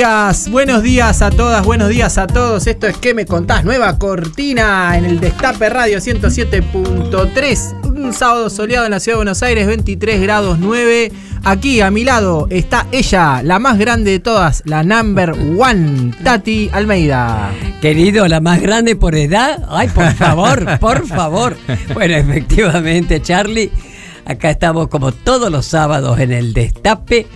Días, buenos días a todas, buenos días a todos. Esto es ¿Qué me contás? Nueva cortina en el Destape Radio 107.3. Un sábado soleado en la ciudad de Buenos Aires, 23 grados 9. Aquí a mi lado está ella, la más grande de todas, la number one, Tati Almeida. Querido, la más grande por edad. Ay, por favor, por favor. Bueno, efectivamente, Charlie. Acá estamos como todos los sábados en el Destape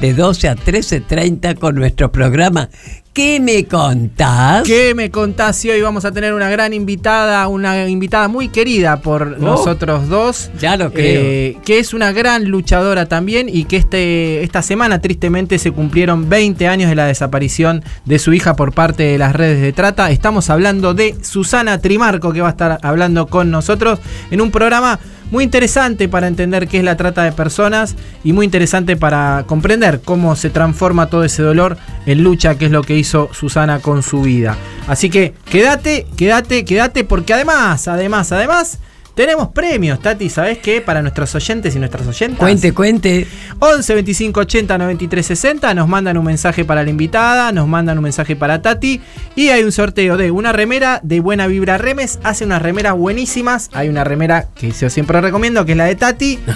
de 12 a 13.30 con nuestro programa ¿Qué me contás? ¿Qué me contás? Y hoy vamos a tener una gran invitada, una invitada muy querida por Oh. nosotros dos. Ya lo creo. eh, que es una gran luchadora también y que este, esta semana tristemente se cumplieron 20 años de la desaparición de su hija por parte de las redes de trata. Estamos hablando de Susana Trimarco que va a estar hablando con nosotros en un programa muy interesante para entender qué es la trata de personas y muy interesante para comprender cómo se transforma todo ese dolor en lucha, que es lo que hizo Susana con su vida. Así que quédate, quédate, quédate, porque además, además, además, tenemos premios, Tati, ¿sabes qué? Para nuestros oyentes y nuestras oyentas. Cuente, cuente. 11 25 80 93 60 nos mandan un mensaje para la invitada, nos mandan un mensaje para Tati y hay un sorteo de una remera de Buena Vibra Remes, hace unas remeras buenísimas, hay una remera que yo siempre recomiendo que es la de Tati.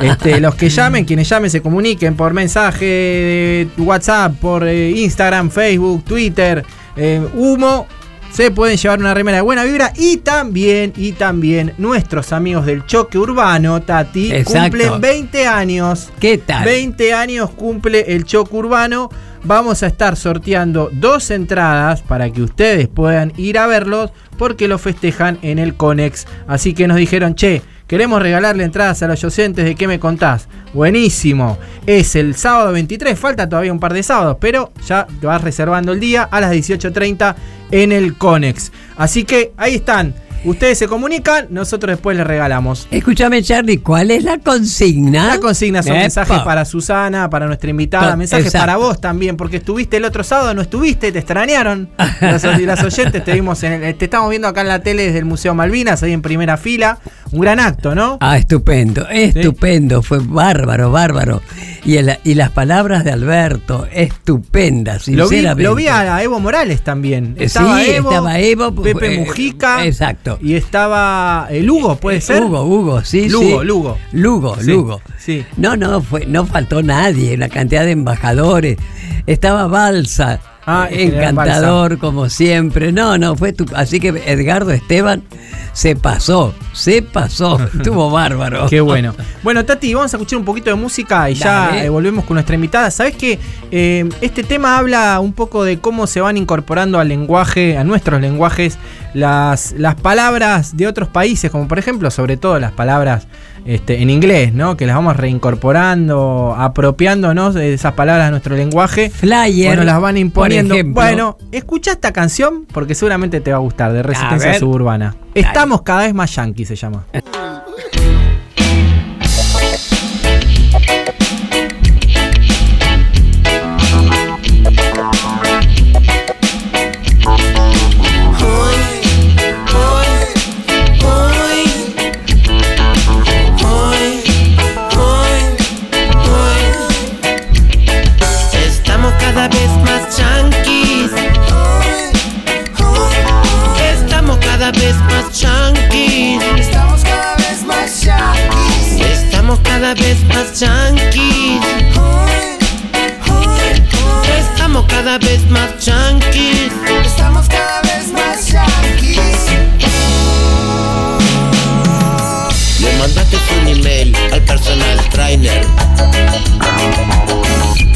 Este, los que llamen, quienes llamen se comuniquen por mensaje de WhatsApp, por eh, Instagram, Facebook, Twitter, eh, Humo se pueden llevar una remera de buena vibra y también, y también nuestros amigos del choque urbano, Tati, Exacto. cumplen 20 años. ¿Qué tal? 20 años cumple el choque urbano. Vamos a estar sorteando dos entradas para que ustedes puedan ir a verlos porque lo festejan en el Conex. Así que nos dijeron, che, queremos regalarle entradas a los oyentes de qué me contás. Buenísimo. Es el sábado 23, falta todavía un par de sábados, pero ya vas reservando el día a las 18.30 en el Conex. Así que ahí están. Ustedes se comunican, nosotros después les regalamos. Escúchame, Charlie, ¿cuál es la consigna? La consigna son Epa. mensajes para Susana, para nuestra invitada, mensajes exacto. para vos también, porque estuviste el otro sábado, no estuviste, te extrañaron. Las, oyentes te vimos en el- te estamos viendo acá en la tele desde el Museo Malvinas, ahí en primera fila. Un gran acto, ¿no? Ah, estupendo, estupendo, fue bárbaro, bárbaro. Y, el- y las palabras de Alberto, estupendas, Lo vi, sinceramente. lo vi a Evo Morales también. Eh, Estaba sí, Evo, estaba Evo, Pepe eh, Mujica. exacto. Y estaba el Hugo, ¿puede ser? Hugo, Hugo, sí, Lugo, sí. Lugo. Lugo, Sí, Lugo. sí. No, no, fue, no faltó nadie, una cantidad de embajadores. Estaba Balsa, Ah, encantador como siempre. No, no, fue tu, así que Edgardo Esteban se pasó, se pasó, estuvo bárbaro. Qué bueno. Bueno, Tati, vamos a escuchar un poquito de música y ya eh, volvemos con nuestra invitada. ¿Sabes que este tema habla un poco de cómo se van incorporando al lenguaje, a nuestros lenguajes, las, las palabras de otros países, como por ejemplo, sobre todo las palabras este, en inglés, ¿no? Que las vamos reincorporando, apropiándonos de esas palabras a nuestro lenguaje. Flyer. Bueno, las van imponiendo. Bueno, escucha esta canción porque seguramente te va a gustar, de Resistencia. Suburbana. Dale. Estamos cada vez más yankee, se llama.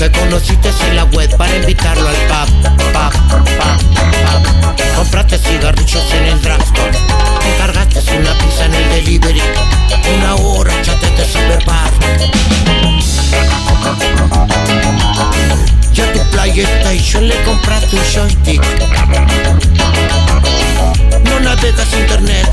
Que conociste en la web para invitarlo al pub, pub, pub, pub. Compraste cigarrillos en el drugstore, encargaste una pizza en el delivery, una hora chateaste cyberbar. Ya tu PlayStation le compraste un joystick. No navegas internet,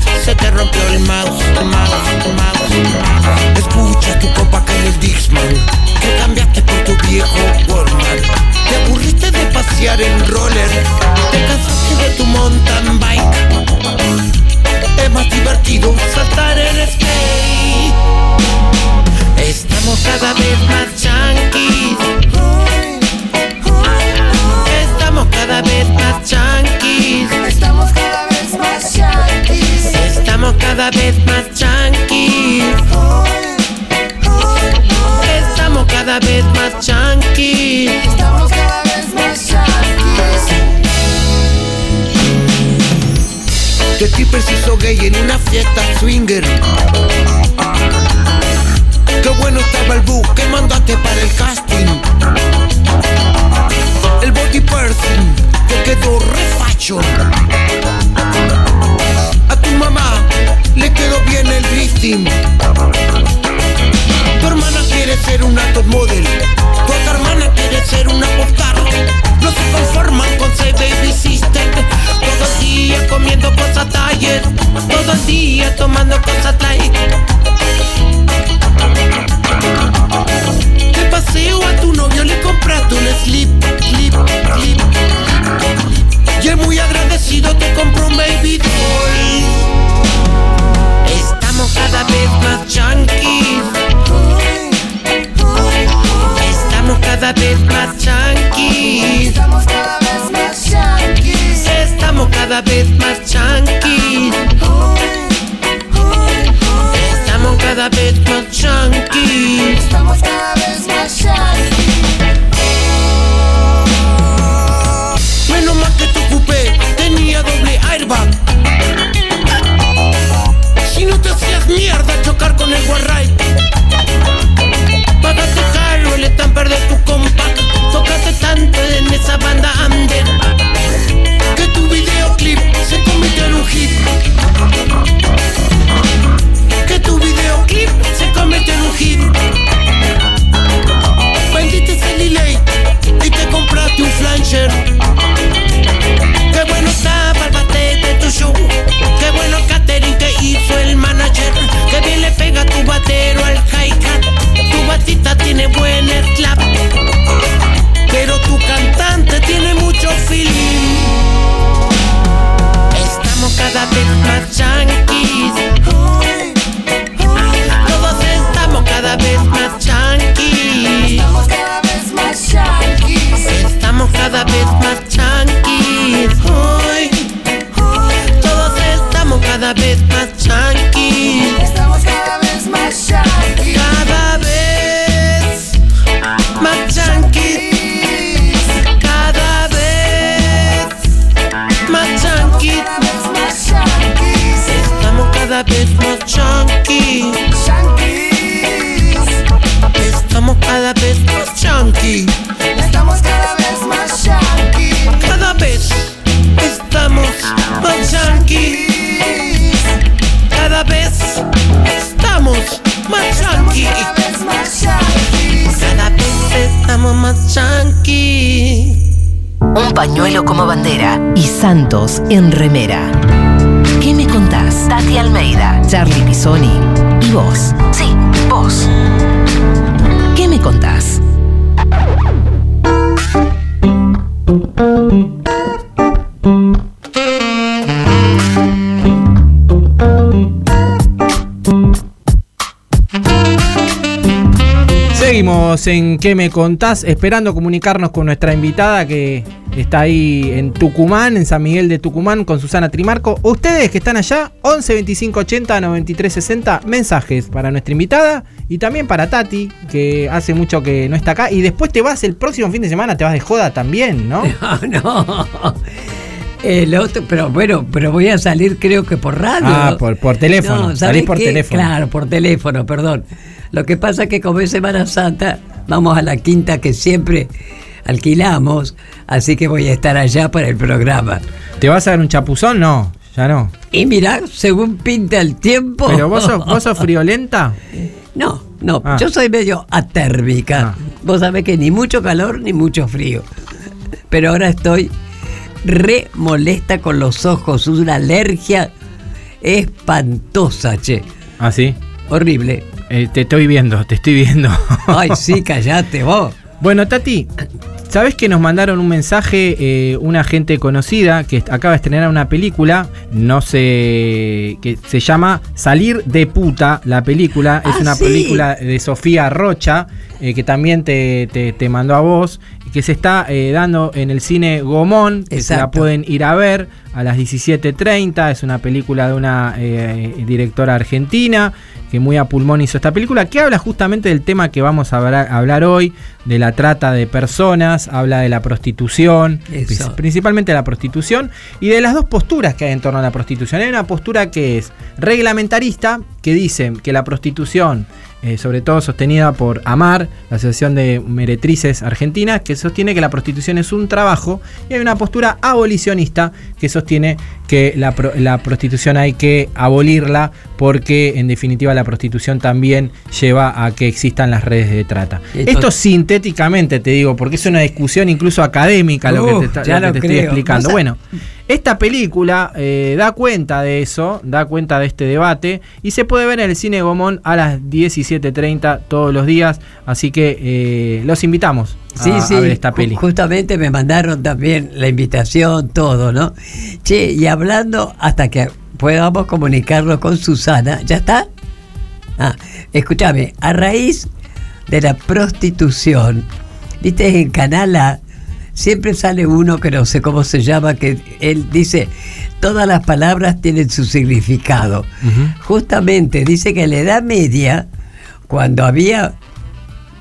día tomando cosas light. De paseo a tu novio le compraste un slip, slip, slip. Y él muy agradecido te compró un baby doll. Estamos cada vez más chunkies. Estamos cada vez más chunkies. Estamos cada vez más yanquis. Estamos cada vez más chunkies. Estamos cada vez más yanquis. keep Santos en remera. ¿Qué me contás? Tati Almeida, Charlie Pisoni y vos. Sí, vos. ¿Qué me contás? Seguimos en ¿Qué me contás? Esperando comunicarnos con nuestra invitada que está ahí en Tucumán, en San Miguel de Tucumán, con Susana Trimarco. Ustedes que están allá, 11 25 80 93 60, mensajes para nuestra invitada y también para Tati, que hace mucho que no está acá. Y después te vas el próximo fin de semana, te vas de joda también, ¿no? No, no. El otro, pero bueno, pero voy a salir creo que por radio. Ah, por- por teléfono, ¿sabés salís por qué? teléfono. Claro, por teléfono, perdón. Lo que pasa es que como es Semana Santa, vamos a la quinta que siempre alquilamos, así que voy a estar allá para el programa. ¿Te vas a dar un chapuzón? No, ya no. Y mira, según pinta el tiempo. Pero vos sos, vos sos friolenta. No, no, Ah. yo soy medio atérmica. Ah. Vos sabés que ni mucho calor ni mucho frío. pero ahora estoy re molesta con los ojos, una alergia espantosa, che. ¿Ah, sí? Horrible. Eh, te estoy viendo, te estoy viendo. Ay, sí, callate vos. Bueno, Tati, ¿sabes que nos mandaron un mensaje eh, una gente conocida que acaba de estrenar una película? No sé, que se llama Salir de puta, la película. es Ah, una sí. película de Sofía Rocha, eh, que también te, te- te mandó a vos, que se está eh, dando en el cine Gomón, que se la pueden ir a ver a las 17.30. Es una película de una eh, directora argentina que muy a pulmón hizo esta película, que habla justamente del tema que vamos a hablar, hoy, de la trata de personas, habla de la prostitución, Eso. pri- principalmente de la prostitución, y de las dos posturas que hay en torno a la prostitución. Hay una postura que es reglamentarista, que dice que la prostitución, eh, sobre todo sostenida por AMAR, la Asociación de Meretrices Argentinas, que sostiene que la prostitución es un trabajo, y hay una postura abolicionista que sostiene que la, pro- la prostitución hay que abolirla porque en definitiva la prostitución también lleva a que existan las redes de trata. Esto- Esto sintéticamente te digo, porque es una discusión incluso académica lo que te, está- ya lo que lo te estoy explicando. Bueno, esta película eh, da cuenta de eso, da cuenta de este debate y se puede ver en el cine Gomón a las 17.30 todos los días, así que eh, los invitamos a, Sí, sí, a ver esta peli. justamente me mandaron también la invitación, todo, ¿no? Che, y hablando hasta que podamos comunicarlo con Susana, ¿ya está? Ah, escúchame, a raíz de la prostitución, viste, en Canal A siempre sale uno que no sé cómo se llama, que él dice, todas las palabras tienen su significado. Justamente dice que en la Edad Media, cuando había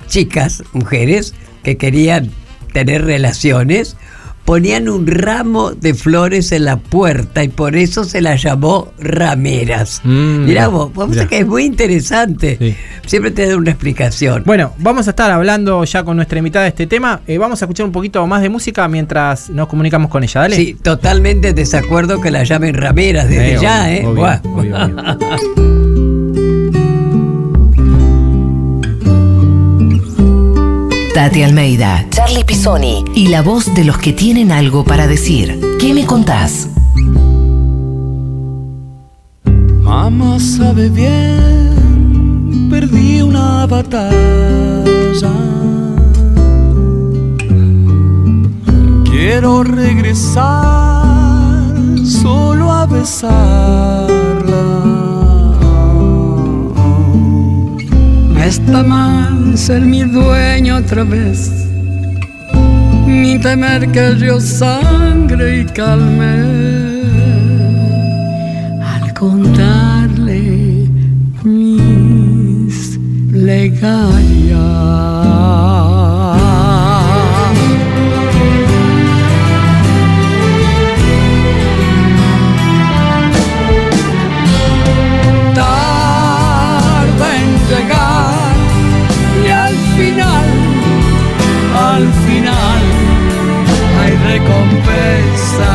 chicas, mujeres, que querían tener relaciones, ponían un ramo de flores en la puerta y por eso se las llamó rameras. Mm, Mirá vos, vos mirá. sabés que es muy interesante. Sí. Siempre te da una explicación. Bueno, vamos a estar hablando ya con nuestra invitada de este tema. Eh, vamos a escuchar un poquito más de música mientras nos comunicamos con ella. Dale. Sí, totalmente en desacuerdo que la llamen rameras desde Eh, ya, obvio, ¿eh? obvio, Tati Almeida, Charlie Pisoni y la voz de los que tienen algo para decir. ¿Qué me contás? Mamá sabe bien, perdí una batalla. Quiero regresar solo a besarla. Está mal ser mi dueño otra vez, ni temer que yo sangre y calme al contarle mis legarias. Al final hay recompensa.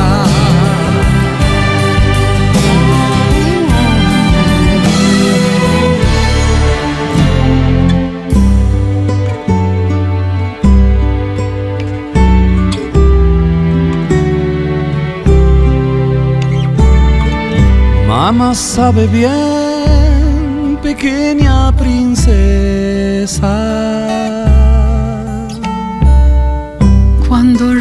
Mamá sabe bien, pequeña princesa.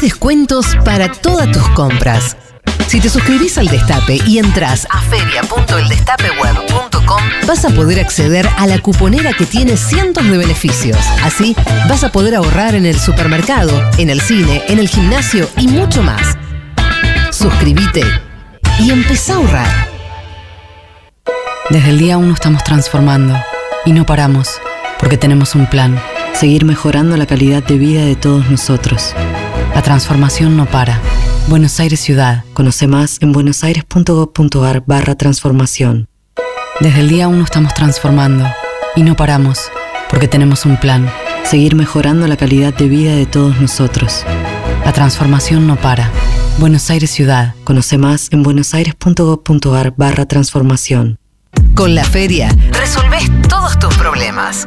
descuentos para todas tus compras. Si te suscribís al Destape y entras a feria.eldestapeweb.com, vas a poder acceder a la cuponera que tiene cientos de beneficios. Así, vas a poder ahorrar en el supermercado, en el cine, en el gimnasio y mucho más. Suscríbete y empezá a ahorrar. Desde el día 1 estamos transformando y no paramos, porque tenemos un plan, seguir mejorando la calidad de vida de todos nosotros. La transformación no para. Buenos Aires Ciudad. Conoce más en buenosaires.gov.ar barra transformación. Desde el día 1 estamos transformando y no paramos, porque tenemos un plan, seguir mejorando la calidad de vida de todos nosotros. La transformación no para. Buenos Aires Ciudad. Conoce más en buenosaires.gov.ar barra transformación. Con la feria resolvés todos tus problemas.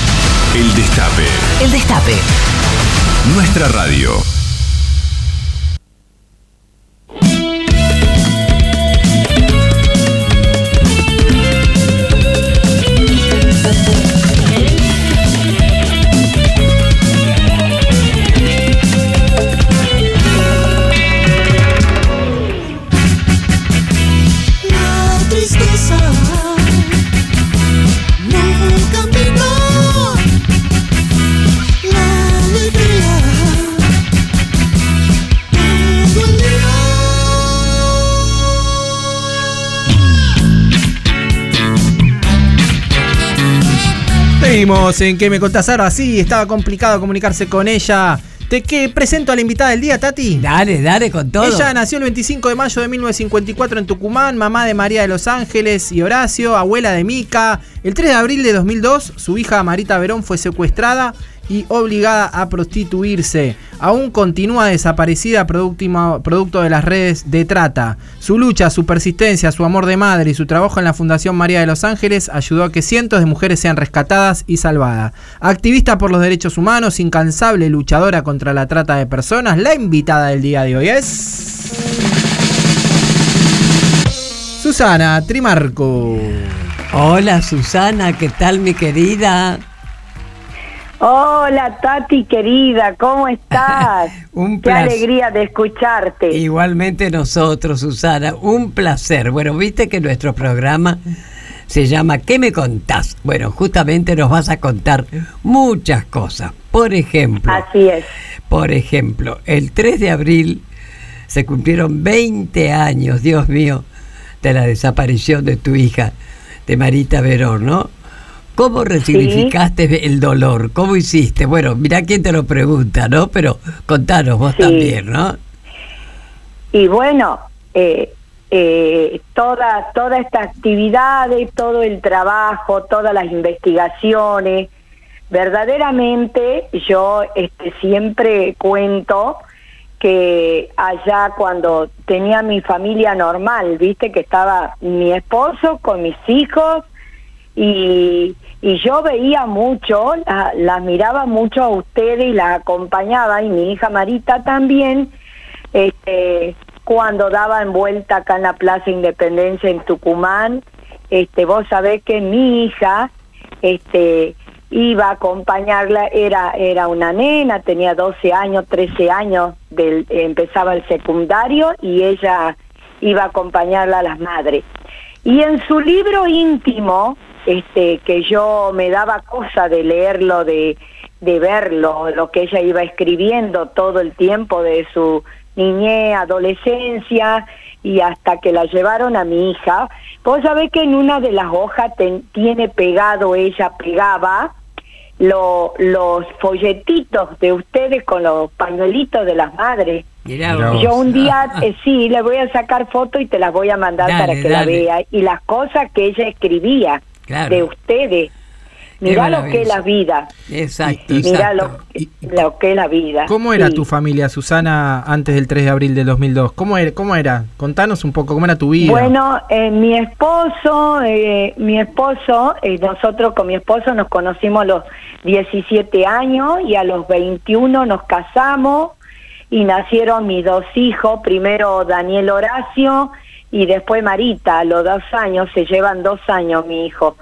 El Destape. el destape. Nuestra radio. Seguimos en ¿Qué me contás ahora? Sí, estaba complicado comunicarse con ella. Te que presento a la invitada del día, Tati. Dale, dale con todo. Ella nació el 25 de mayo de 1954 en Tucumán, mamá de María de los Ángeles y Horacio, abuela de Mica. El 3 de abril de 2002, su hija Marita Verón fue secuestrada y obligada a prostituirse. Aún continúa desaparecida producto de las redes de trata. Su lucha, su persistencia, su amor de madre y su trabajo en la Fundación María de los Ángeles ayudó a que cientos de mujeres sean rescatadas y salvadas. Activista por los derechos humanos, incansable luchadora contra la trata de personas, la invitada del día de hoy es... Susana Trimarco. Hola Susana, ¿qué tal mi querida? Hola Tati querida, ¿cómo estás? Un Qué placer. alegría de escucharte. Igualmente nosotros, Susana, un placer. Bueno, viste que nuestro programa se llama ¿Qué me contás? Bueno, justamente nos vas a contar muchas cosas. Por ejemplo, Así es. por ejemplo, el 3 de abril se cumplieron 20 años, Dios mío, de la desaparición de tu hija, de Marita Verón, ¿no? ¿Cómo resignificaste el dolor? ¿Cómo hiciste? Bueno, mirá quién te lo pregunta, ¿no? Pero contanos vos Sí. también, ¿no? Y bueno, eh, eh, toda, toda esta actividad, todo el trabajo, todas las investigaciones, verdaderamente yo este, siempre cuento que allá cuando tenía mi familia normal, viste que estaba mi esposo con mis hijos y, y yo veía mucho, la- las miraba mucho a ustedes y las acompañaba y mi hija Marita también, este, cuando daban vuelta acá en la Plaza Independencia en Tucumán, este, vos sabés que mi hija este, iba a acompañarla, era, era una nena, tenía 12 años, 13 años, del, empezaba el secundario y ella iba a acompañarla a las madres. Y en su libro íntimo, este, que yo me daba cosa de leerlo, de, de verlo, lo que ella iba escribiendo todo el tiempo de su niñez, adolescencia y hasta que la llevaron a mi hija. Vos sabés que en una de las hojas ten- tiene pegado, ella pegaba lo- los folletitos de ustedes con los pañuelitos de las madres. Mirá vos. Yo un día, eh, sí, le voy a sacar foto y te las voy a mandar Dale, para que la vea. Y las cosas que ella escribía Claro. de ustedes. Mirá lo que es la vida. Exacto, Mirá lo, exacto. lo que es la vida. ¿Cómo era Sí. tu familia, Susana, antes del 3 de abril del 2002? ¿Cómo era? ¿Cómo era? Contanos un poco, ¿cómo era tu vida? Bueno, eh, mi esposo, eh, mi esposo, eh, nosotros con mi esposo nos conocimos a los 17 años y a los 21 nos casamos y nacieron mis dos hijos, primero Daniel Horacio y después Marita, a los dos años, se llevan dos años mi hijo.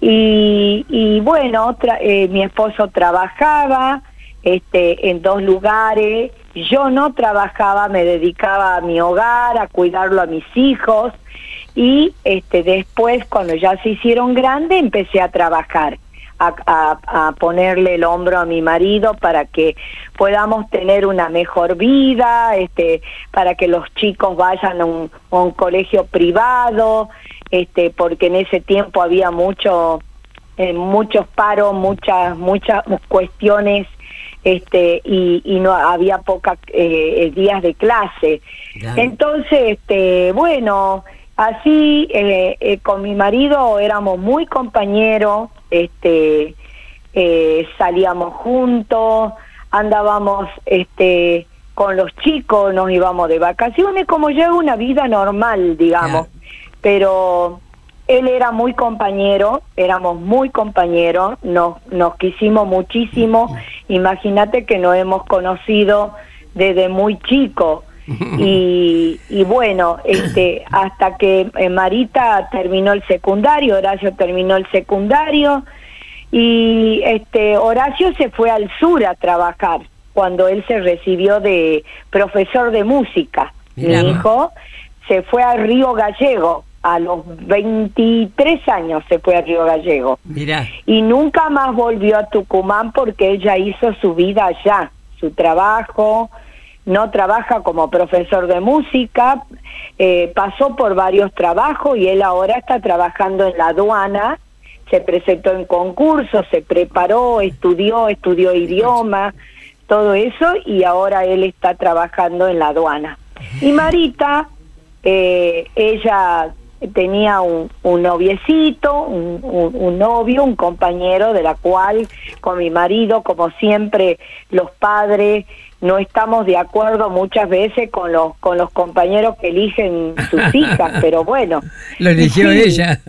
Y, y bueno, tra- eh, mi esposo trabajaba este, en dos lugares, yo no trabajaba, me dedicaba a mi hogar, a cuidarlo a mis hijos y este, después cuando ya se hicieron grandes empecé a trabajar. A, a- a ponerle el hombro a mi marido para que podamos tener una mejor vida, este, para que los chicos vayan a un, a un colegio privado, este, porque en ese tiempo había mucho, eh, muchos paros, muchas, muchas cuestiones, este, y, y no había pocas eh, días de clase. Claro. Entonces, este, bueno, así eh, eh, con mi marido éramos muy compañeros, este, eh, salíamos juntos, andábamos, este, con los chicos, nos íbamos de vacaciones, como lleva una vida normal, digamos. Pero él era muy compañero, éramos muy compañeros, nos, nos quisimos muchísimo. Imagínate que nos hemos conocido desde muy chico. Y, y bueno, este, hasta que eh, Marita terminó el secundario, Horacio terminó el secundario y este Horacio se fue al sur a trabajar cuando él se recibió de profesor de música. Mirá. Mi hijo se fue a Río Gallego a los 23 años se fue a Río Gallego Mirá. y nunca más volvió a Tucumán porque ella hizo su vida allá, su trabajo, no trabaja como profesor de música, eh, pasó por varios trabajos y él ahora está trabajando en la aduana, se presentó en concursos, se preparó, estudió, estudió idioma, todo eso y ahora él está trabajando en la aduana. Y Marita, eh, ella tenía un, un noviecito, un, novio, un compañero de la cual con mi marido, como siempre, los padres no estamos de acuerdo muchas veces con los con los compañeros que eligen sus hijas, pero bueno. Lo eligió Sí. ella.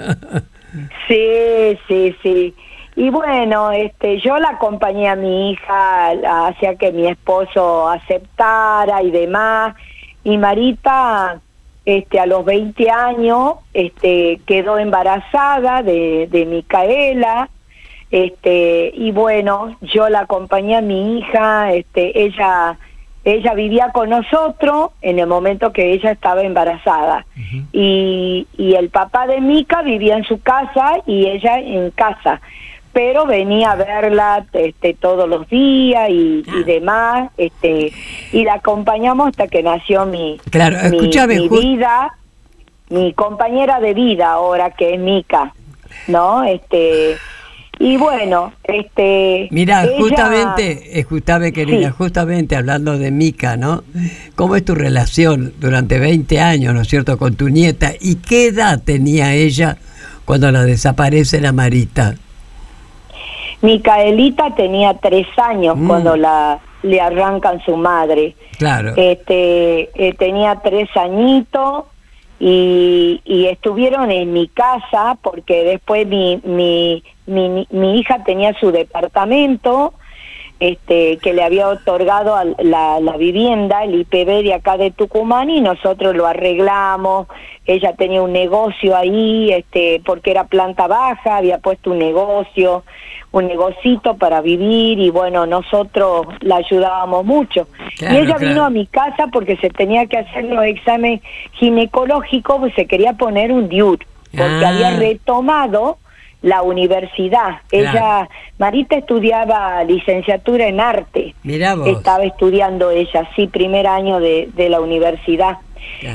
Sí, sí, sí. Y bueno, este, yo la acompañé a mi hija hacia que mi esposo aceptara y demás. Y Marita, este, a los 20 años, este, quedó embarazada de, de Micaela. Este, y bueno, yo la acompañé a mi hija, este, ella, ella vivía con nosotros en el momento que ella estaba embarazada. y, y el papá de Mica vivía en su casa y ella en casa. Pero venía a verla este, todos los días y, y demás, este, y la acompañamos hasta que nació mi, Claro, mi- mi vida, mi compañera de vida ahora que es Mica, ¿no? Este, y bueno, este. Mira, ella- justamente, escúchame querida, Sí. justamente hablando de Mica, ¿no? ¿Cómo es tu relación durante 20 años, ¿no es cierto?, con tu nieta. ¿Y qué edad tenía ella cuando la desaparece la Marita? Micaelita tenía tres años Mm. cuando la le arrancan su madre. Claro. Este, eh, tenía tres añitos y, y estuvieron en mi casa porque después mi, mi, mi, mi hija tenía su departamento este, que le había otorgado a la, la vivienda, el IPB de acá de Tucumán, y nosotros lo arreglamos. Ella tenía un negocio ahí, este, porque era planta baja, había puesto un negocio, un negocito para vivir, y bueno, nosotros la ayudábamos mucho. Claro, y ella claro. vino a mi casa porque se tenía que hacer los exámenes ginecológicos, pues se quería poner un DIUR, porque Ah. había retomado la universidad. Ella, Marita estudiaba licenciatura en arte. Mirá vos. Estaba estudiando ella, sí, primer año de, de la universidad.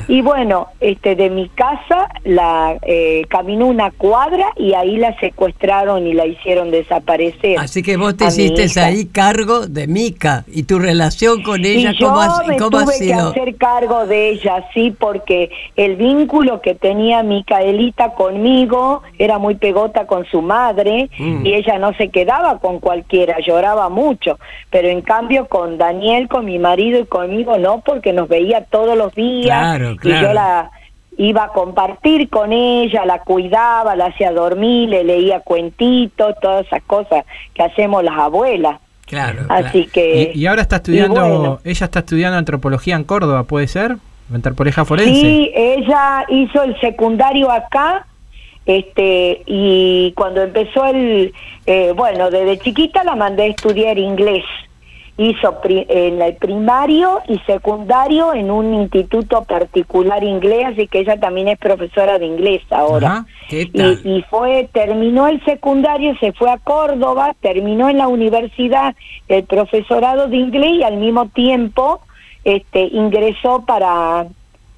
Y bueno, este de mi casa la eh, caminó una cuadra y ahí la secuestraron y la hicieron desaparecer. Así que vos te hiciste ahí cargo de Mica y tu relación con ella, y yo ¿cómo, ha, me cómo ha tuve que sido? hacer cargo de ella, sí, porque el vínculo que tenía Micaelita conmigo era muy pegota con su madre Mm. y ella no se quedaba con cualquiera, lloraba mucho, pero en cambio con Daniel, con mi marido y conmigo no, porque nos veía todos los días Claro, y claro. yo la iba a compartir con ella, la cuidaba, la hacía dormir, le leía cuentitos, todas esas cosas que hacemos las abuelas. Claro, Así que Y, y ahora está estudiando, y bueno. ella está estudiando antropología en Córdoba, ¿puede ser? Antropología forense. Sí, ella hizo el secundario acá, este, y cuando empezó el, eh, bueno, desde chiquita la mandé a estudiar inglés. Hizo pri- en el primario y secundario en un instituto particular inglés, así que ella también es profesora de inglés ahora. Ajá. ¿Qué Y, y fue, terminó el secundario, se fue a Córdoba, terminó en la universidad el profesorado de inglés y al mismo tiempo este, ingresó para,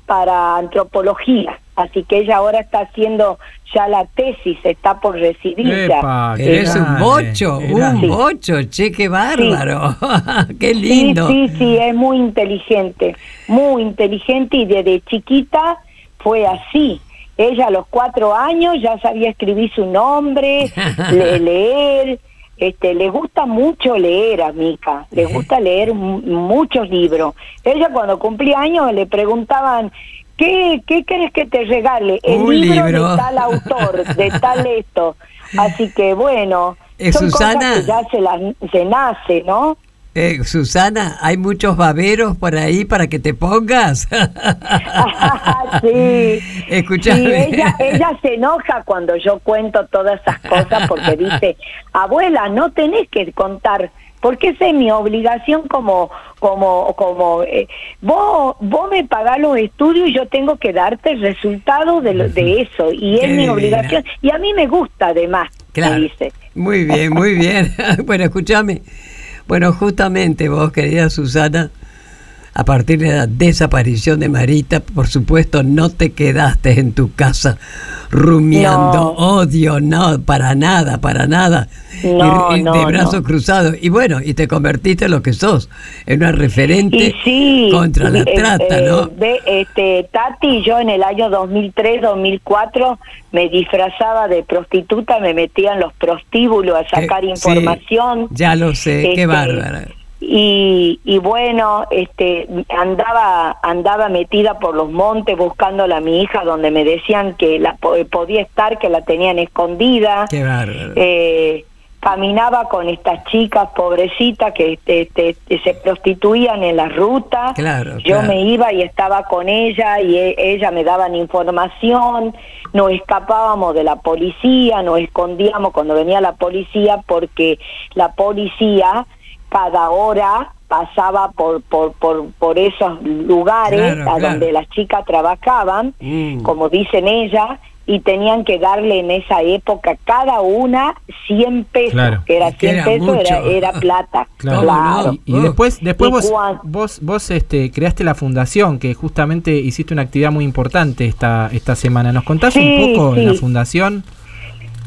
para antropología. Así que ella ahora está haciendo ya la tesis, está por recibir ya. Epa, qué Eres un bocho, qué un bocho, che, qué bárbaro. qué Sí, lindo. sí, sí, es muy inteligente, muy inteligente y desde chiquita fue así. Ella a los cuatro años ya sabía escribir su nombre, le- leer, este, le gusta mucho leer a Mica, le gusta leer mu- muchos libros. Ella cuando cumplía años le preguntaban, ¿qué, qué querés que te regale? El Un libro, libro. de tal autor, de tal esto. Así que bueno, Eh, son Susana. cosas que ya se, las, se nace, ¿no? Eh, Susana, ¿hay muchos baberos por ahí para que te pongas? sí. Escuchame. Sí, ella, ella se enoja cuando yo cuento todas esas cosas porque dice, abuela, no tenés que contar, porque esa es mi obligación como, como, como, eh, vos, vos me pagás los estudios y yo tengo que darte el resultado de, lo- de eso, y es Qué mi divina. obligación, y a mí me gusta además, Claro. me dice. Muy bien, muy bien. bueno, escúchame. Bueno, justamente vos, querida Susana, a partir de la desaparición de Marita, por supuesto, no te quedaste en tu casa rumiando No. odio, no, para nada, para nada. No, Y- y no, de brazos cruzados. Y bueno, y te convertiste en lo que sos, en una referente Y sí, contra la eh, trata, eh, ¿no? ve, este, Tati y yo en el año 2003-2004 me disfrazaba de prostituta, me metía en los prostíbulos a sacar Que- sí, información. ya lo sé, qué Este, bárbara. Y, y bueno, este, andaba andaba metida por los montes buscándola a mi hija, donde me decían que la po- podía estar, que la tenían escondida Qué eh, caminaba con estas chicas pobrecitas que este, este, este, se prostituían en la ruta. Claro, Yo claro. me iba y estaba con ella y e- ella me daban información. Nos escapábamos de la policía, nos escondíamos cuando venía la policía porque la policía cada hora pasaba por por por, por esos lugares Claro, a claro. donde las chicas trabajaban Mm. como dicen ellas, y tenían que darle en esa época cada una 100 pesos, Claro. que era Es que 100 era pesos, era, era plata. Claro. Claro. Y, y después, después Y vos, cuan- vos, vos este, creaste la fundación, que justamente hiciste una actividad muy importante esta, esta semana. ¿Nos contás Sí, un poco de la sí. fundación?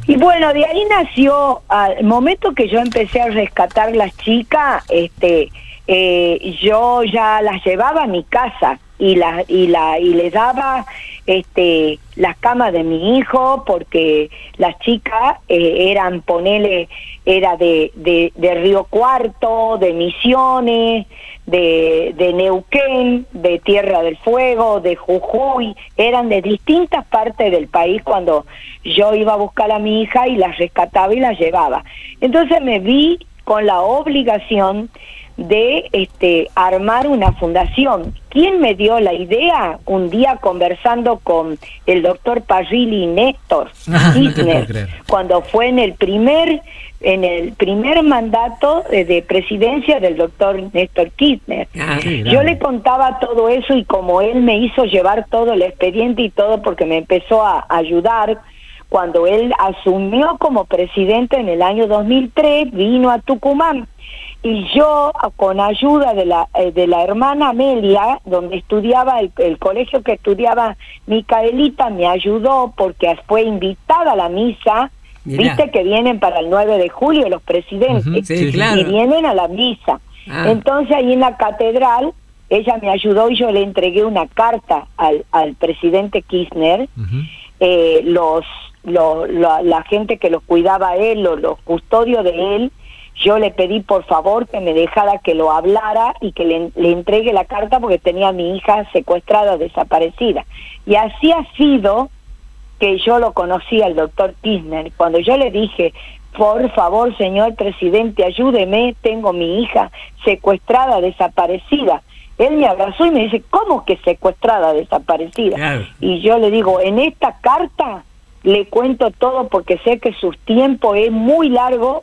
Y bueno, de ahí nació, al momento que yo empecé a rescatar las chicas, este, eh, yo ya las llevaba a mi casa y la y la y les daba este las camas de mi hijo porque las chicas eh, eran ponele era de, de, de Río Cuarto de Misiones de, de Neuquén de Tierra del Fuego de Jujuy. Eran de distintas partes del país cuando yo iba a buscar a mi hija y las rescataba y las llevaba. Entonces me vi con la obligación de este armar una fundación. ¿Quién me dio la idea? Un día conversando con el doctor Parrilli Néstor Ah, no Kirchner, cuando fue en el primer en el primer mandato de, de presidencia del doctor Néstor Kirchner. Ah, Yo le contaba todo eso y como él me hizo llevar todo el expediente y todo porque me empezó a ayudar cuando él asumió como presidente en el año 2003, vino a Tucumán y yo con ayuda de la eh, de la hermana Amelia, donde estudiaba el, el colegio que estudiaba Micaelita, me ayudó porque fue invitada a la misa. Mirá. Viste que vienen para el 9 de julio los presidentes Sí, sí. claro. y vienen a la misa. Ah. Entonces ahí en la catedral ella me ayudó y yo le entregué una carta al, al presidente Kirchner, Ujú. eh, los, lo- la, la gente que los cuidaba a él, los, los custodios de él, yo le pedí por favor que me dejara que lo hablara y que le, le entregue la carta porque tenía a mi hija secuestrada, desaparecida. Y así ha sido que yo lo conocí al doctor Kirchner. Cuando yo le dije, por favor, señor presidente, ayúdeme, tengo mi hija secuestrada, desaparecida. Él me abrazó y me dice, ¿cómo que secuestrada, desaparecida? Claro. Y yo le digo, en esta carta le cuento todo porque sé que su tiempo es muy largo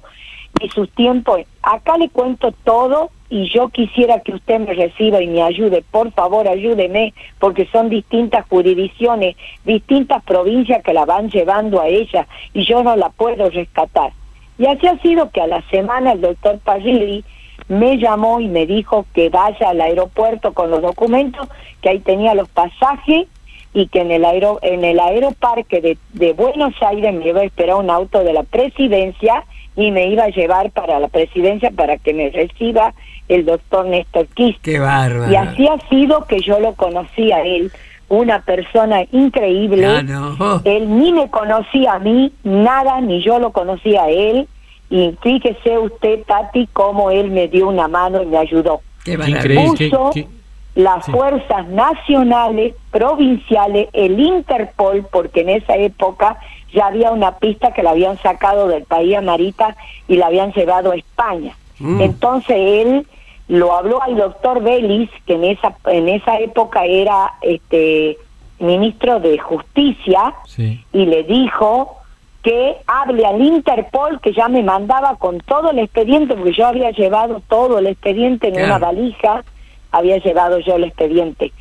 y sus tiempos, acá le cuento todo y yo quisiera que usted me reciba y me ayude, por favor ayúdeme, porque son distintas jurisdicciones, distintas provincias que la van llevando a ella y yo no la puedo rescatar. Y así ha sido que a la semana el doctor Parrilli me llamó y me dijo que vaya al aeropuerto con los documentos, que ahí tenía los pasajes y que en el aero, en el aeroparque de, de Buenos Aires me iba a esperar un auto de la presidencia y me iba a llevar para la presidencia para que me reciba el doctor Néstor Kirchner. Qué bárbaro. Y así ha sido que yo lo conocí a él, una persona increíble. Ah, no. Él ni me conocía a mí, nada, ni yo lo conocía a él. Y fíjese usted, Tati, cómo él me dio una mano y me ayudó. Qué maravilla. increíble. qué- Puso qué- las sí. fuerzas nacionales, provinciales, el Interpol, porque en esa época ya había una pista que la habían sacado del país Amarita y la habían llevado a España. Mm. Entonces él lo habló al doctor Vélez, que en esa en esa época era este ministro de Justicia, Sí. y le dijo que hable al Interpol que ya me mandaba con todo el expediente porque yo había llevado todo el expediente en Claro. una valija había llevado yo el expediente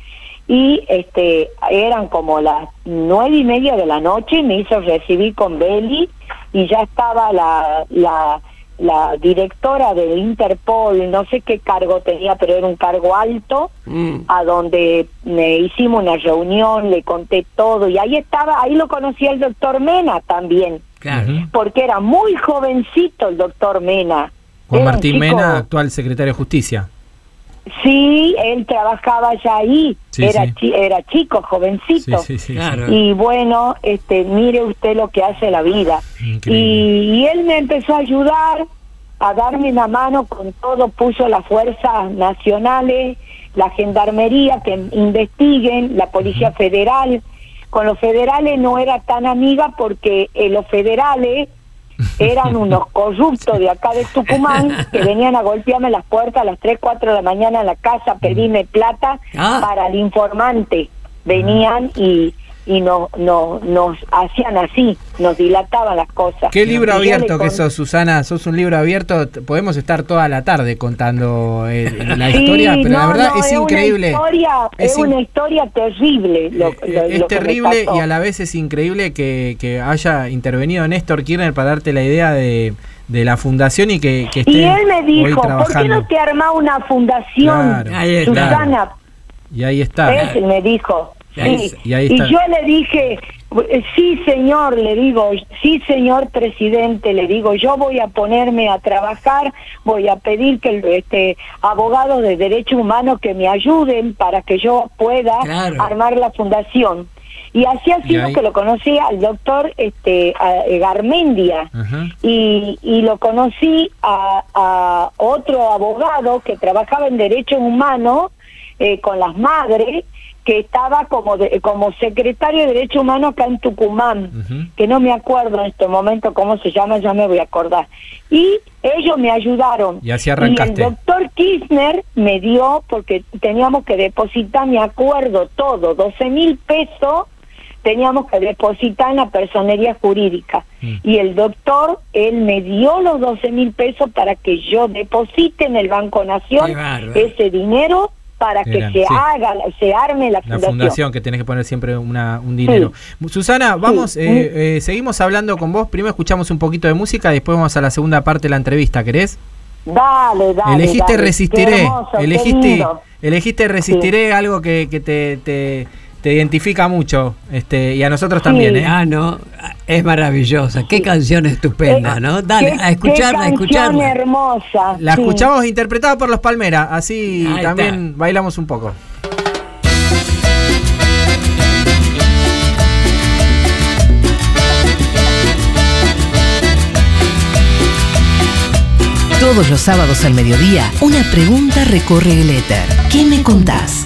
y este eran como las nueve y media de la noche me hizo recibir con Beli y ya estaba la la la directora del Interpol no sé qué cargo tenía pero era un cargo alto Mm. a donde me hicimos una reunión, le conté todo y ahí estaba, ahí lo conocí el doctor Mena también, Claro. Porque era muy jovencito el doctor Mena. Juan Martín chico- Mena, actual secretario de Justicia. Sí, él trabajaba ya ahí, Sí, era, sí. chi- era chico, jovencito. Sí. Claro. Y bueno, este, mire usted lo que hace la vida. Y él me empezó a ayudar, a darme una mano con todo, puso las fuerzas nacionales, la gendarmería que investiguen, la policía federal. Con los federales no era tan amiga porque eh, los federales eran unos corruptos de acá de Tucumán que venían a golpearme las puertas a las 3, 4 de la mañana en la casa pedirme plata Ah. para el informante. Venían y, y no, no, nos hacían así, nos dilataban las cosas. Qué libro abierto que con- sos, Susana. Sos un libro abierto. Podemos estar toda la tarde contando eh, la Sí, historia, pero la verdad no, es increíble. historia- Es es in- una historia terrible. Lo, Eh, lo- es lo me terrible y a la vez es increíble que, que haya intervenido Néstor Kirchner para darte la idea de, de la fundación y que, que esté Y él me hoy dijo, ¿por qué no te arma una fundación, Claro, Ahí está. Susana? Y ahí está. Él me dijo. Y ahí- sí. y ahí está. yo le dije, eh, sí señor, le digo, sí señor presidente, le digo, yo voy a ponerme a trabajar, voy a pedir que el- este abogados de derechos humanos que me ayuden para que yo pueda Claro. armar la fundación. Y así ha sido ahí- que lo conocí al doctor este a- eh, Garmendia y, y lo conocí a, a otro abogado que trabajaba en derechos humanos eh, con las madres, que estaba como de- como secretario de Derecho Humano acá en Tucumán, que no me acuerdo en este momento cómo se llama, ya me voy a acordar. Y ellos me ayudaron. Y así Y arrancaste. el doctor Kirchner me dio, porque teníamos que depositar, me acuerdo, todo, 12 mil pesos teníamos que depositar en la personería jurídica. Mm. Y el doctor, él me dio los 12 mil pesos para que yo deposite en el Banco Nación ese dinero para que se sí. haga, se arme la La fundación. fundación, que tenés que poner siempre una- un dinero. Susana, vamos, Sí. eh, eh, seguimos hablando con vos. Primero escuchamos un poquito de música, después vamos a la segunda parte de la entrevista, ¿querés? Dale, dale. elegiste dale. Resistiré. hermoso, elegiste, elegiste Resistiré, algo que, que te, te, te identifica mucho. este Y a nosotros también, ¿eh? Ah, no, es maravillosa. Qué canción estupenda, ¿no? Dale, Eh, Qué- a escucharla, a qué canción escucharla. hermosa. La sí. escuchamos interpretada por los Palmeras, así Ahí también bailamos un poco. Todos los sábados al mediodía, una pregunta recorre el éter. ¿Qué me contás?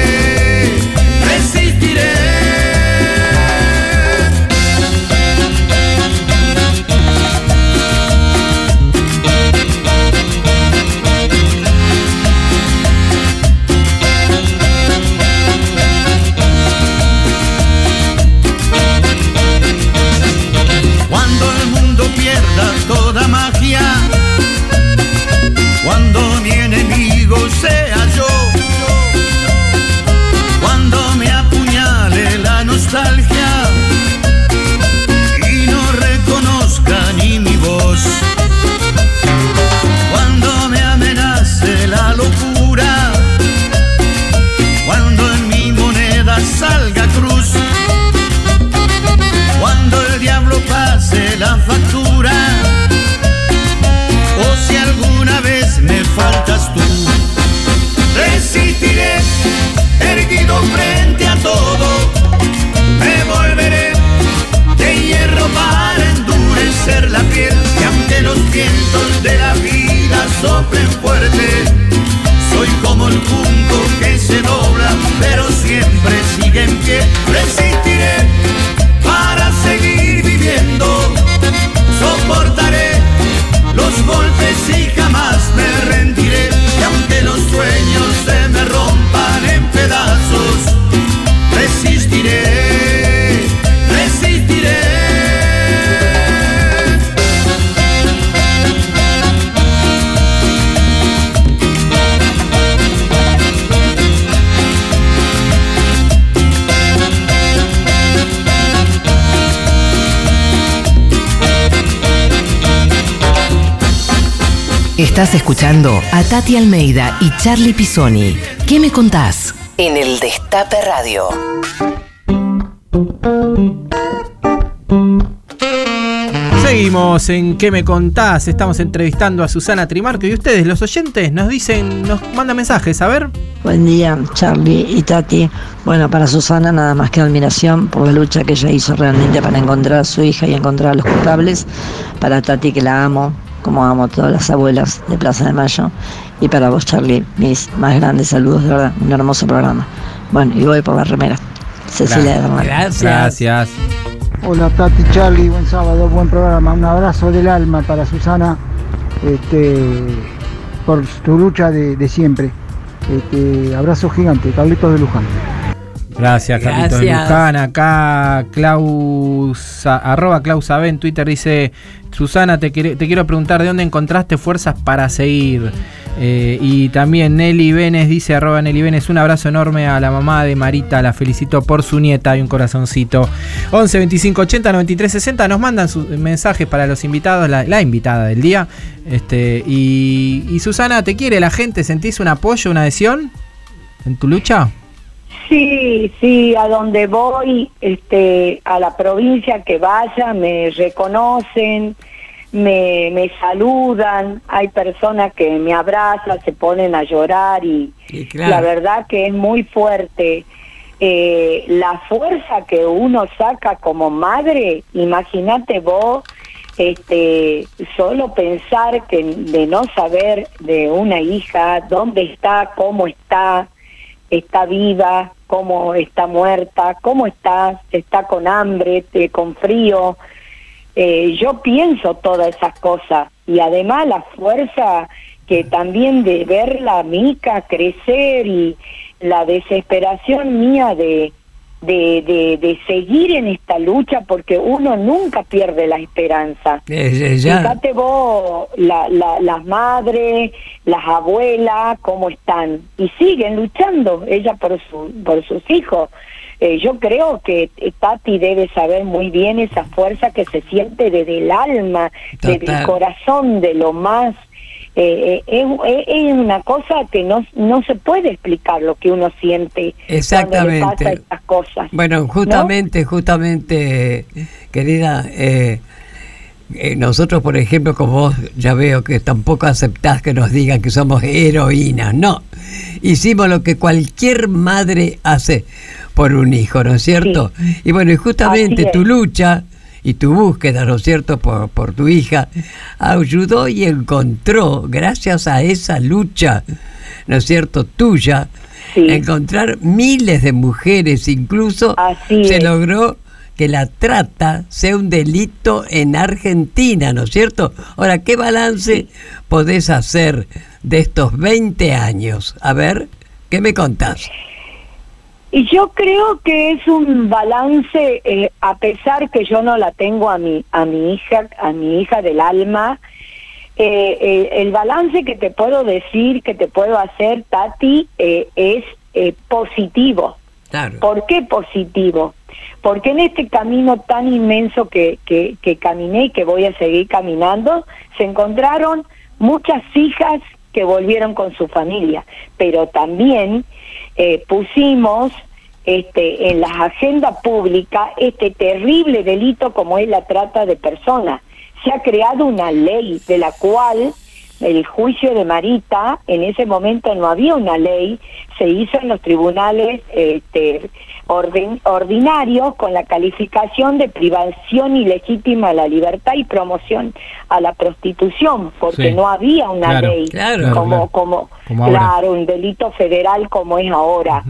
Estás escuchando a Tati Almeida y Charlie Pisoni. ¿Qué me contás? En el Destape Radio. Seguimos en ¿Qué me contás? Estamos entrevistando a Susana Trimarco y ustedes, los oyentes, nos dicen, nos mandan mensajes, a ver. Buen día, Charlie y Tati. Bueno, para Susana nada más que admiración por la lucha que ella hizo realmente para encontrar a su hija y encontrar a los culpables. Para Tati que la amo, como amo a todas las abuelas de Plaza de Mayo. Y para vos, Charlie, mis más grandes saludos, de verdad, un hermoso programa. Bueno, y voy por la remera. Cecilia de Bernal. Gracias. Hola Tati, Charlie, buen sábado, buen programa. Un abrazo del alma para Susana este, por tu lucha de, de siempre. Este, abrazo gigante, Carlitos de Luján. Gracias, Carlitos de. Luján. Acá Klaus, arroba Klaus Abe en Twitter dice, Susana, te, quiere- te quiero preguntar de dónde encontraste fuerzas para seguir. Eh, y también Nelly Benes dice, arroba Nelly Benes, un abrazo enorme a la mamá de Marita, la felicito por su nieta y un corazoncito. 11 25 80 93 60, nos mandan sus mensajes para los invitados, la, la invitada del día. Este, y, y Susana, ¿te quiere la gente? ¿Sentís un apoyo, una adhesión en tu lucha? Sí, sí, a donde voy, este, a la provincia que vaya, me reconocen, me, me saludan, hay personas que me abrazan, se ponen a llorar y claro. la verdad que es muy fuerte. Eh, la fuerza que uno saca como madre, imagínate vos, este, solo pensar que de no saber de una hija dónde está, cómo está, está viva, cómo está muerta, cómo está, está con hambre, te- con frío. Eh, yo pienso todas esas cosas y además la fuerza que también de ver la mica crecer y la desesperación mía de, de, de, de seguir en esta lucha porque uno nunca pierde la esperanza. Eh, eh, ya. Fíjate vos, la, la- las madres, las abuelas, cómo están. Y siguen luchando, ella por, su, por sus hijos. Eh, yo creo que eh, Tati debe saber muy bien esa fuerza que se siente desde el alma, desde el corazón, de lo más... eh, eh, es, es- una cosa que no, no se puede explicar lo que uno siente cuando le Exactamente. pasa estas cosas. Bueno, justamente, justamente, querida, eh, eh, nosotros, por ejemplo, como vos ya veo que tampoco aceptás que nos digan que somos heroínas, no. Hicimos lo que cualquier madre hace por un hijo, ¿no es cierto? Y bueno, y justamente tu lucha y tu búsqueda, ¿no es cierto?, por, por tu hija, ayudó y encontró, gracias a esa lucha, ¿no es cierto?, tuya, encontrar miles de mujeres, incluso Así se es. logró que la trata sea un delito en Argentina, ¿no es cierto? Ahora, ¿qué balance podés hacer de estos 20 años? A ver, ¿qué me contás? Y yo creo que es un balance, eh, a pesar que yo no la tengo a mi a mi hija, a mi hija del alma, eh, eh, el balance que te puedo decir, que te puedo hacer, Tati, eh, es eh, positivo. Claro. ¿Por qué positivo? Porque en este camino tan inmenso que, que, que caminé y que voy a seguir caminando, se encontraron muchas hijas que volvieron con su familia, pero también eh, pusimos este, en las agendas públicas este terrible delito como es la trata de personas. Se ha creado una ley de la cual el juicio de Marita, en ese momento no había una ley, se hizo en los tribunales este, orden- ordinarios con la calificación de privación ilegítima a la libertad y promoción a la prostitución, porque Sí. no había una Claro, ley claro, como, claro. como, claro, un delito federal como es ahora.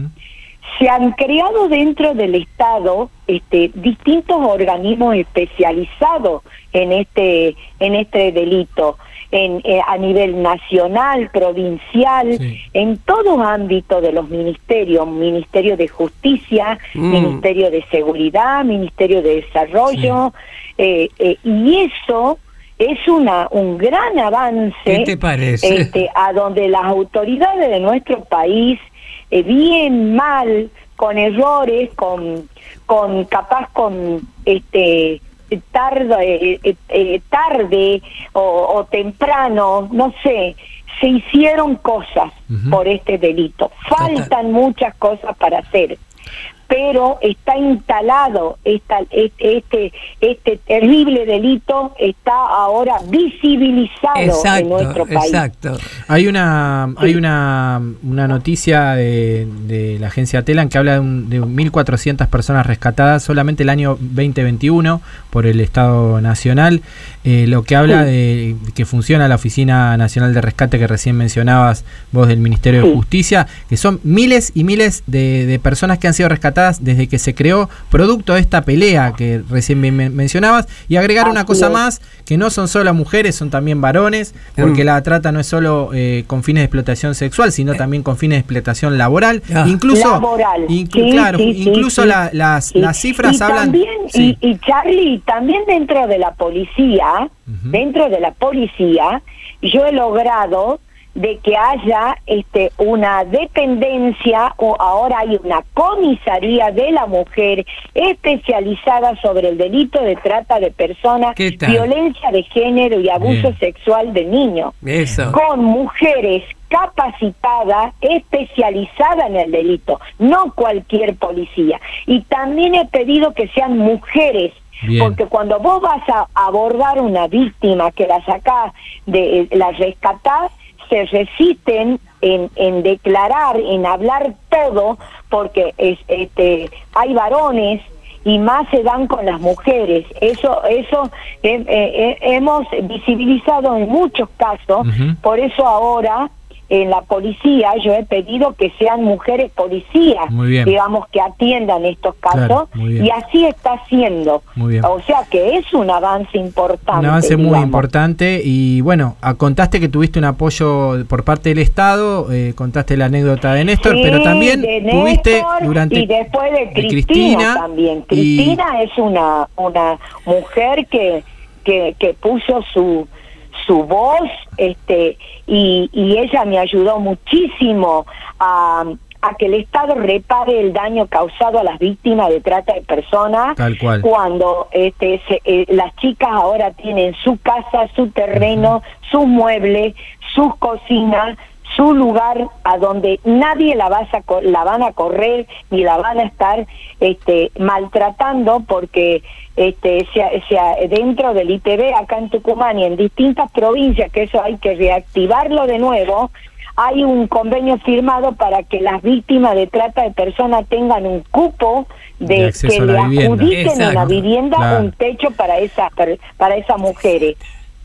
Se han creado dentro del Estado este, distintos organismos especializados en este en este delito, en, eh, a nivel nacional, provincial, en todos ámbitos de los ministerios, Ministerio de Justicia, Mm. Ministerio de Seguridad, Ministerio de Desarrollo, eh, eh, y eso es una un gran avance ¿Qué te parece? este, a donde las autoridades de nuestro país, eh, bien mal, con errores, con, con capaz con este tarde, eh, eh, tarde o, o temprano, no sé, se hicieron cosas por este delito. Faltan muchas cosas para hacer pero está instalado esta, este, este, este terrible delito está ahora visibilizado en nuestro país. exacto. Hay una hay una, una noticia de, de la agencia Telan que habla de, un- de 1.400 personas rescatadas solamente el año 2021 por el Estado Nacional, eh, lo que habla de que funciona la Oficina Nacional de Rescate que recién mencionabas vos del Ministerio de. Justicia, que son miles y miles de, de personas que han sido rescatadas desde que se creó, producto de esta pelea que recién me- me- mencionabas, y agregar una cosa más, que no son solo mujeres, son también varones, porque Mm. la trata no es solo eh, con fines de explotación sexual, sino también con fines de explotación laboral. Ah. Incluso, Laboral. inclu- Sí, claro, sí, sí, incluso sí. la- las, Sí. las cifras y hablan... También, Sí. y, y Charlie, también dentro de la policía, dentro de la policía, yo he logrado de que haya este una dependencia o ahora hay una comisaría de la mujer especializada sobre el delito de trata de personas, violencia de género y abuso Bien. sexual de niños con mujeres capacitadas, especializadas en el delito, no cualquier policía. Y también he pedido que sean mujeres, Bien. porque cuando vos vas a abordar una víctima que la sacás, de, la rescatás, se resisten en, en declarar, en hablar todo, porque es, este, hay varones y más se dan con las mujeres. Eso, eso eh, eh, eh, hemos visibilizado en muchos casos. Por eso ahora en la policía yo he pedido que sean mujeres policías, digamos, que atiendan estos casos. Claro, y así está bien. O sea que es un avance importante. Un avance muy importante y bueno, ah, contaste que tuviste un apoyo por parte del Estado, eh, contaste la anécdota de Néstor, Sí, pero también tuviste durante y después de Cristina, Cristina también. y- Cristina es una una mujer que que, que puso su su voz este y, y ella me ayudó muchísimo a a que el Estado repare el daño causado a las víctimas de trata de personas Tal cual. cuando este se- eh, las chicas ahora tienen su casa, su terreno, sus muebles, sus cocinas, su lugar a donde nadie la, vas a, co- la van a correr ni la van a estar este, maltratando porque este, sea, sea dentro del ITV acá en Tucumán y en distintas provincias, que eso hay que reactivarlo de nuevo, hay un convenio firmado para que las víctimas de trata de personas tengan un cupo De que a la le vivienda. adjudiquen una vivienda, Claro. un techo para esas para esas mujeres.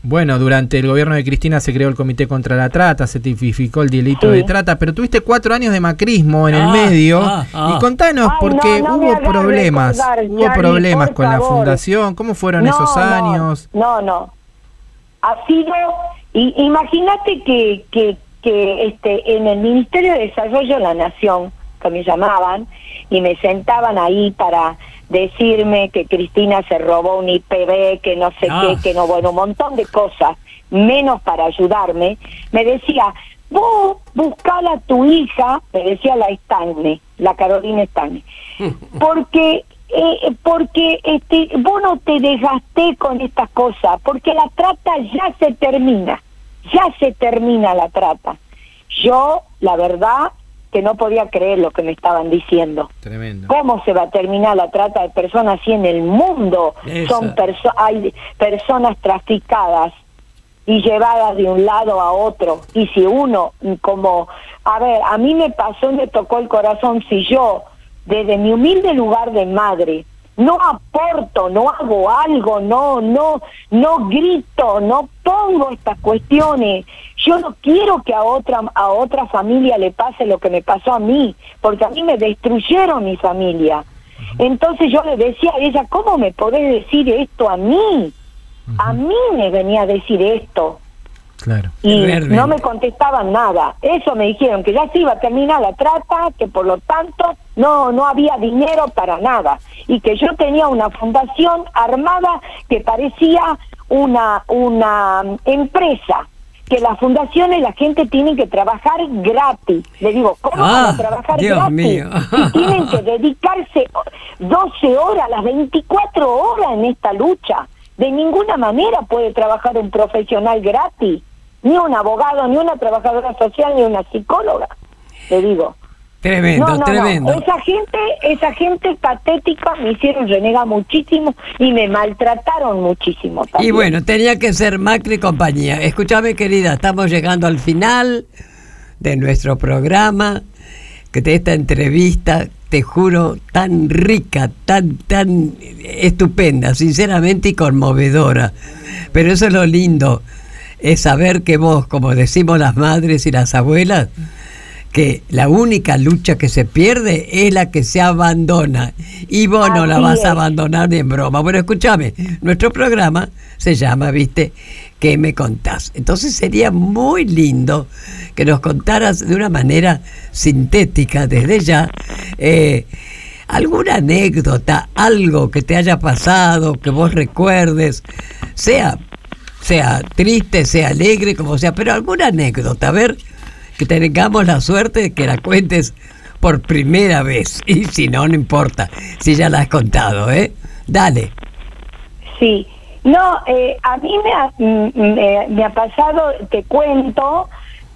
Bueno, durante el gobierno de Cristina se creó el Comité contra la Trata, se tipificó el delito Sí. de trata, pero tuviste cuatro años de macrismo en el Ah, medio. ah, ah. Y contanos, Ay, porque no, no me hubo problemas, recordar, hubo Charlie, problemas con la fundación. ¿Cómo fueron No, esos no, años? No, no. Ha sido, y, imagínate que, que, que este, en el Ministerio de Desarrollo de la Nación, que me llamaban, y me sentaban ahí para decirme que Cristina se robó un IPB, que no sé Ah. qué, que no, bueno, un montón de cosas, menos para ayudarme, me decía, vos buscala a tu hija, me decía la Stanley, la Carolina Stanley, porque eh, porque este vos no te desgasté con estas cosas porque la trata ya se termina ya se termina la trata yo la verdad que no podía creer lo que me estaban diciendo Tremendo. ¿Cómo se va a terminar la trata de personas si en el mundo son perso hay personas traficadas y llevadas de un lado a otro? Y si uno, como, a ver, a mí me pasó me tocó el corazón, si yo, desde mi humilde lugar de madre, no aporto, no hago algo, no, no, no grito, no pongo estas cuestiones. Yo no quiero que a otra a otra familia le pase lo que me pasó a mí, porque a mí me destruyeron mi familia. Entonces yo le decía a ella, ¿cómo me podés decir esto a mí? A mí me venía a decir esto Claro. y no me contestaban nada. Eso me dijeron que ya se iba a terminar la trata, que por lo tanto no no había dinero para nada y que yo tenía una fundación armada que parecía una una mm, empresa que las fundaciones la gente tiene que trabajar gratis. Le digo, ¿cómo van Ah, a trabajar Dios gratis? mío. Tienen que dedicarse 12 horas, las 24 horas en esta lucha. De ninguna manera puede trabajar un profesional gratis, ni un abogado, ni una trabajadora social, ni una psicóloga. Le digo. Tremendo, no, no, tremendo. no. Esa gente, esa gente patética me hicieron renegar muchísimo y me maltrataron muchísimo Y también. bueno, tenía que ser Macri y compañía. Escúchame, querida, estamos llegando al final de nuestro programa, que de esta entrevista, te juro, tan rica, tan, tan estupenda, sinceramente y conmovedora. Pero eso es lo lindo, es saber que vos, como decimos las madres y las abuelas, que la única lucha que se pierde es la que se abandona. Y vos no la vas es. a abandonar ni en broma. Bueno, escúchame, nuestro programa se llama, viste, ¿qué me contás? Entonces sería muy lindo que nos contaras de una manera sintética desde ya. eh, alguna anécdota, algo que te haya pasado, que vos recuerdes, sea, sea triste, sea alegre, como sea, pero alguna anécdota, a ver, que tengamos la suerte de que la cuentes por primera vez. Y si no, no importa, si ya la has contado, ¿eh? Dale. Sí, no, eh, a mí me ha, mm, me, me ha pasado, te cuento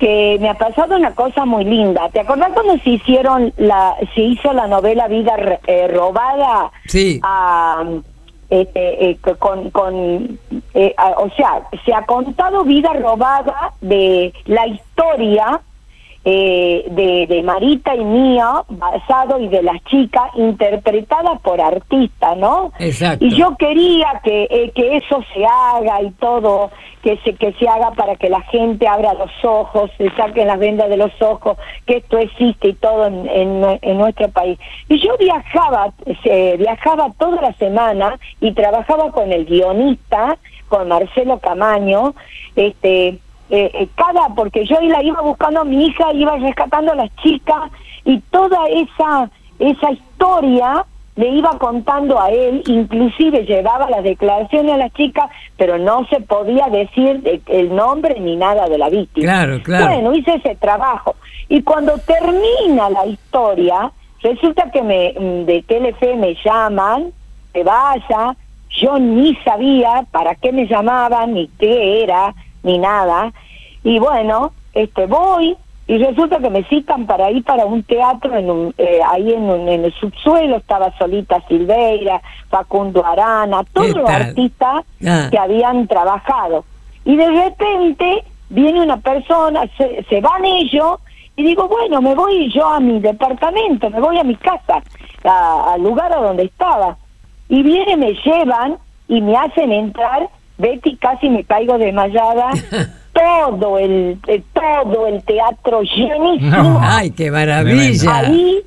que me ha pasado una cosa muy linda. ¿Te acordás cuando se hicieron la, se hizo la novela Vida eh, robada? Sí. a, este, eh, con, con eh, o sea, se ha contado vida robada de la historia eh, de, de Marita y mía, basado y de las chicas, interpretada por artistas, ¿no? Exacto. Y yo quería que, eh, que eso se haga y todo, que se, que se haga para que la gente abra los ojos, se saquen las vendas de los ojos, que esto existe y todo en, en, en nuestro país. Y yo viajaba, eh, viajaba toda la semana y trabajaba con el guionista, con Marcelo Camaño, este eh, eh, cada porque yo la iba buscando a mi hija iba rescatando a las chicas y toda esa esa historia le iba contando a él inclusive llevaba las declaraciones a las chicas pero no se podía decir de- el nombre ni nada de la víctima Claro, claro. bueno hice ese trabajo y cuando termina la historia resulta que me mm, de Telefe me llaman que vaya yo ni sabía para qué me llamaban ni qué era ni nada. Y bueno este voy y resulta que me citan para ir para un teatro en un, eh, ahí en, un- en el subsuelo estaba Solita Silveira Facundo Arana todos los artistas Ah. que habían trabajado. Y de repente viene una persona se, se van ellos y digo bueno me voy yo a mi departamento me voy a mi casa a- al lugar a donde estaba y viene, me llevan y me hacen entrar, Betty casi me caigo desmayada, todo el, eh, todo el teatro llenísimo. Ay, qué maravilla. Ahí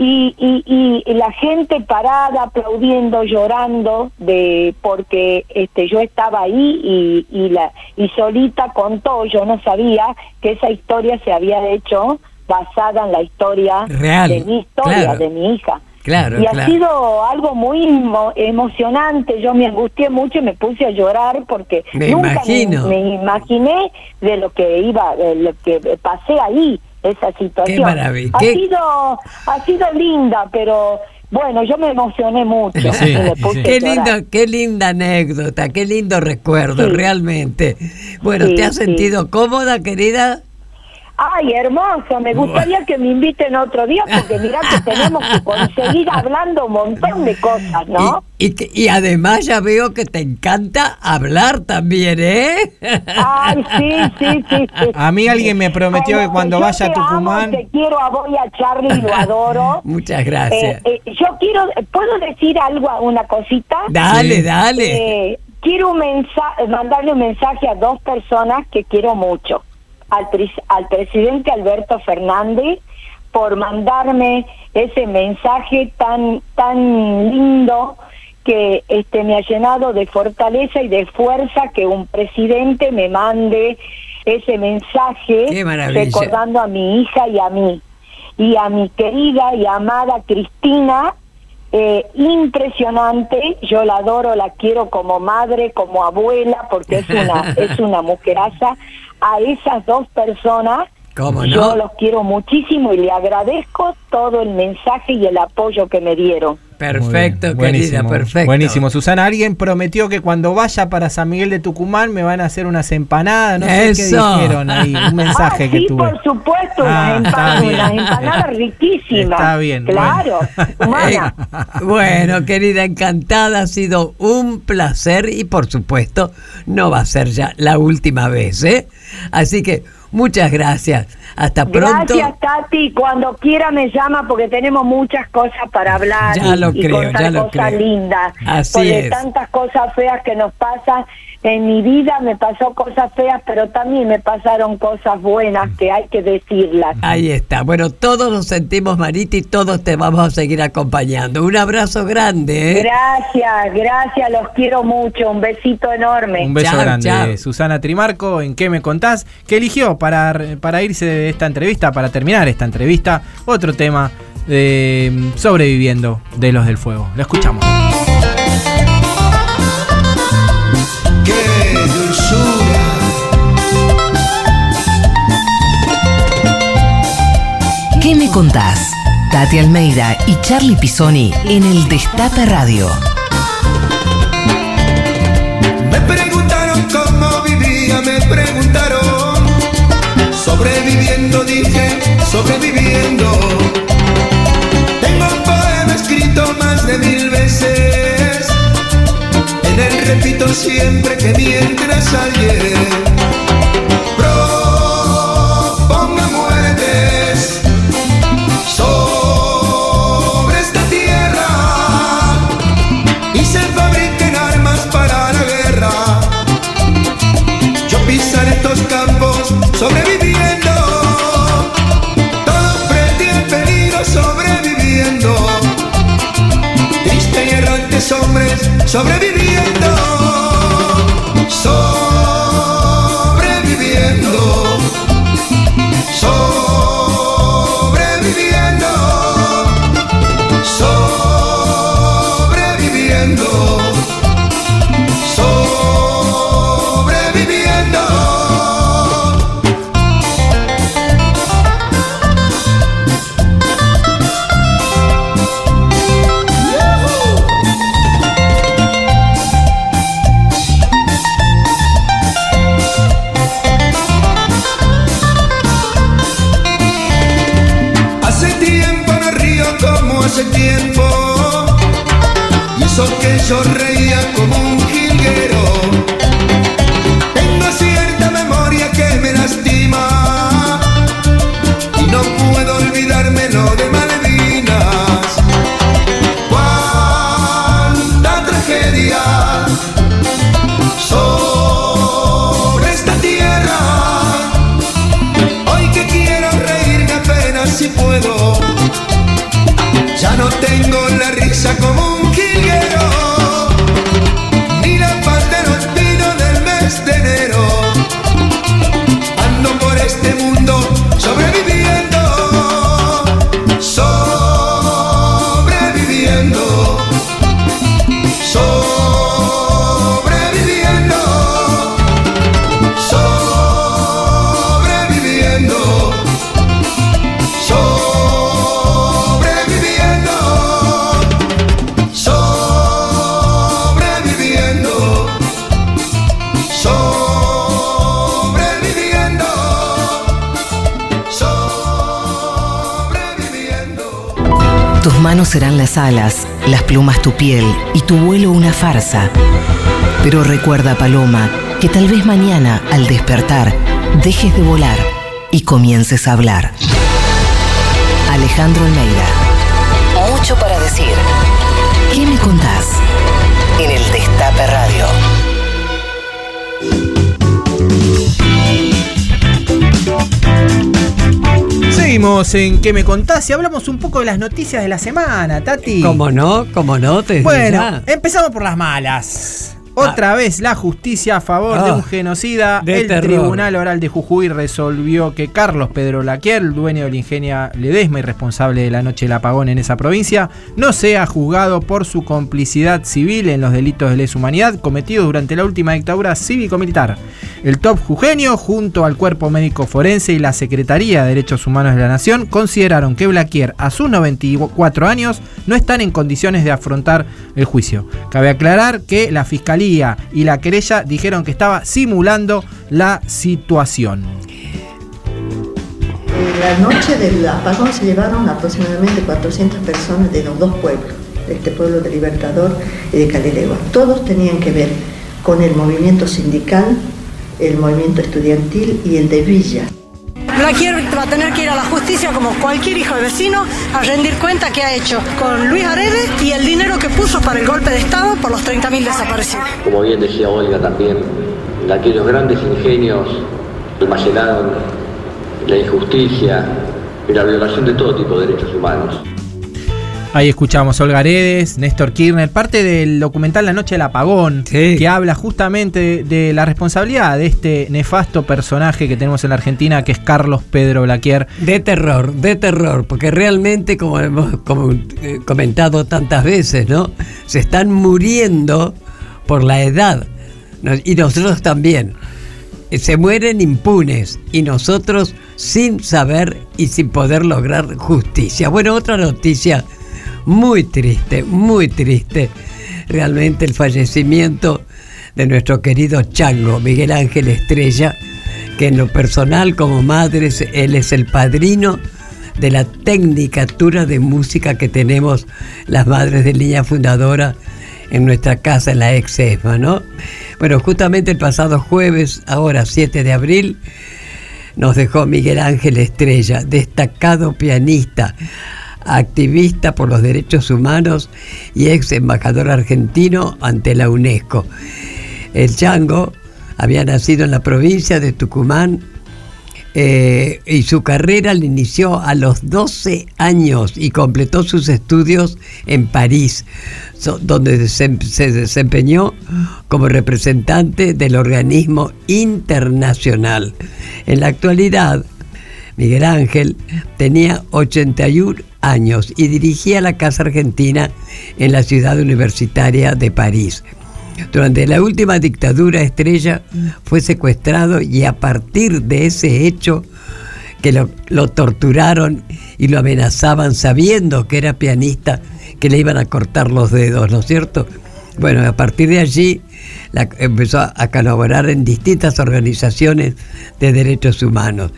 y, y, y la gente parada aplaudiendo llorando de porque este yo estaba ahí y, y la y solita contó yo no sabía que esa historia se había hecho basada en la historia Real, de mi historia claro. de mi hija Claro, y ha claro. sido algo muy emo- emocionante. Yo me angustié mucho y me puse a llorar porque Me nunca imagino. Me, me imaginé de lo que iba, de lo que pasé ahí, esa situación. maravilla, Ha qué- sido, ha sido linda, pero bueno, yo me emocioné mucho. Qué lindo, qué linda anécdota, qué lindo recuerdo, Sí. realmente. Bueno, ¿te has sentido cómoda, querida? Ay, hermoso, me gustaría que me inviten otro día porque mirá que tenemos que conseguir hablando un montón de cosas, ¿no? Y, que- y además ya veo que te encanta hablar también, ¿eh? Ay, sí, sí, sí, sí. A mí alguien me prometió que cuando yo vaya a te amo, Tucumán. te quiero a vos y a Charlie, lo adoro. Muchas gracias. Eh, eh, yo quiero, ¿puedo decir algo, una cosita? Dale, Sí. dale. Eh, quiero un mensaje, mandarle un mensaje a dos personas que quiero mucho. Al, al presidente Alberto Fernández por mandarme ese mensaje tan tan lindo que este me ha llenado de fortaleza y de fuerza que un presidente me mande ese mensaje recordando a mi hija y a mí. Y a mi querida y amada Cristina eh, impresionante. Yo la adoro la quiero como madre como abuela porque es una es una mujeraza a esas dos personas ¿Cómo no? yo los quiero muchísimo y le agradezco todo el mensaje y el apoyo que me dieron Perfecto, bien, querida, perfecto. Buenísimo. Susana, alguien prometió que cuando vaya para San Miguel de Tucumán me van a hacer unas empanadas. No sé qué dijeron ahí. Un mensaje ah, que sí, tuve. por supuesto, Ah, unas, está empa- bien. unas empanadas riquísimas. Está bien, Claro, humana. Bueno, querida, encantada, ha sido un placer y por supuesto no va a ser ya la última vez, ¿eh? Así que muchas gracias. Hasta pronto. Gracias, Tati. Cuando quiera me llama porque tenemos muchas cosas para hablar Ya lo y creo, contar ya lo cosas creo. lindas. Así porque es. tantas cosas feas que nos pasan, en mi vida me pasó cosas feas, pero también me pasaron cosas buenas que hay que decirlas. Ahí está. Bueno, todos nos sentimos, Marita, y todos te vamos a seguir acompañando. Un abrazo grande. ¿eh? Gracias, gracias, los quiero mucho, un besito enorme. Un beso Chao, grande. chao. Susana Trimarco, ¿en qué me contás? ¿Qué eligió para, para irse de esta entrevista, para terminar esta entrevista? Otro tema de mm, sobreviviendo de los del fuego. Lo escuchamos. ¿Qué me contás? Tati Almeida y Charlie Pisoni en el Destape Radio. Me preguntaron cómo vivía, me preguntaron. Sobreviviendo, dije, sobreviviendo. Tengo un poema escrito más de mil veces. En él repito siempre que mientras alguien hombres las alas, las plumas tu piel y tu vuelo una farsa. Pero recuerda, Paloma, que tal vez mañana, al despertar, dejes de volar y comiences a hablar. Alejandro Almeida. Seguimos en ¿Qué me contás? Y hablamos un poco de las noticias de la semana, Tati. ¿Cómo no? ¿Cómo no? Te Bueno, empezamos por las malas. Otra vez la justicia a favor de Ah, un genocida. de el terror. Tribunal Oral de Jujuy resolvió que Carlos Pedro Laquier, dueño del Ingenia Ledesma y responsable de la noche del apagón en esa provincia, no sea juzgado por su complicidad civil en los delitos de lesa humanidad cometidos durante la última dictadura cívico-militar. El top jujeño, junto al Cuerpo Médico Forense y la Secretaría de Derechos Humanos de la Nación, consideraron que Blaquier, a sus 94 años, no están en condiciones de afrontar el juicio. Cabe aclarar que la Fiscalía y la querella dijeron que estaba simulando la situación. La noche del apagón se llevaron aproximadamente 400 personas de los dos pueblos, de este pueblo de Libertador y de Calilegua. Todos tenían que ver con el movimiento sindical, el movimiento estudiantil y el de Villa. Blaquier va a tener que ir a la justicia como cualquier hijo de vecino a rendir cuenta que ha hecho con Luis Arede y el dinero que puso para el golpe de Estado por los 30.000 desaparecidos. Como bien decía Olga también, aquellos grandes ingenios almacenaron la injusticia y la violación de todo tipo de derechos humanos. Ahí escuchamos Olga Aredes, Néstor Kirchner, parte del documental La Noche del Apagón, que habla justamente de, la responsabilidad de este nefasto personaje que tenemos en la Argentina, que es Carlos Pedro Blaquier. De terror, de terror, porque realmente, como hemos como, eh, comentado tantas veces, ¿no? Se están muriendo por la edad. Y nosotros también. Eh, Se mueren impunes y nosotros sin saber y sin poder lograr justicia. Bueno, otra noticia muy triste, muy triste. Realmente el fallecimiento de nuestro querido Chango, Miguel Ángel Estrella, que en lo personal como madre, él es el padrino de la tecnicatura de música que tenemos las madres de línea fundadora en nuestra casa, en la ex ESMA, ¿no? Bueno, justamente el pasado jueves, ahora 7 de abril, nos dejó Miguel Ángel Estrella, destacado pianista, activista por los derechos humanos y ex embajador argentino ante la UNESCO. El Chango había nacido en la provincia de Tucumán eh, y su carrera la inició a los 12 años y completó sus estudios en París, donde se desempeñó como representante del organismo internacional. En la actualidad, Miguel Ángel tenía 81 años y dirigía la Casa Argentina en la ciudad universitaria de París. Durante la última dictadura Estrella fue secuestrado y a partir de ese hecho que lo, torturaron y lo amenazaban sabiendo que era pianista, que le iban a cortar los dedos, ¿no es cierto? Bueno, a partir de allí la- empezó a, a colaborar en distintas organizaciones de derechos humanos.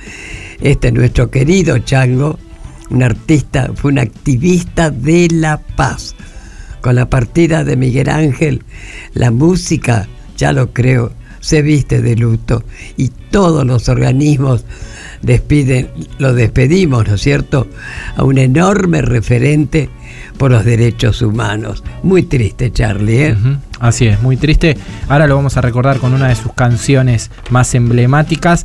Este nuestro querido Chango, un artista, fue un activista de la paz. Con la partida de Miguel Ángel, la música, ya lo creo, se viste de luto y todos los organismos despiden, lo despedimos, ¿no es cierto?, a un enorme referente por los derechos humanos. Muy triste, Charlie, ¿eh? Así es, muy triste. Ahora lo vamos a recordar con una de sus canciones más emblemáticas.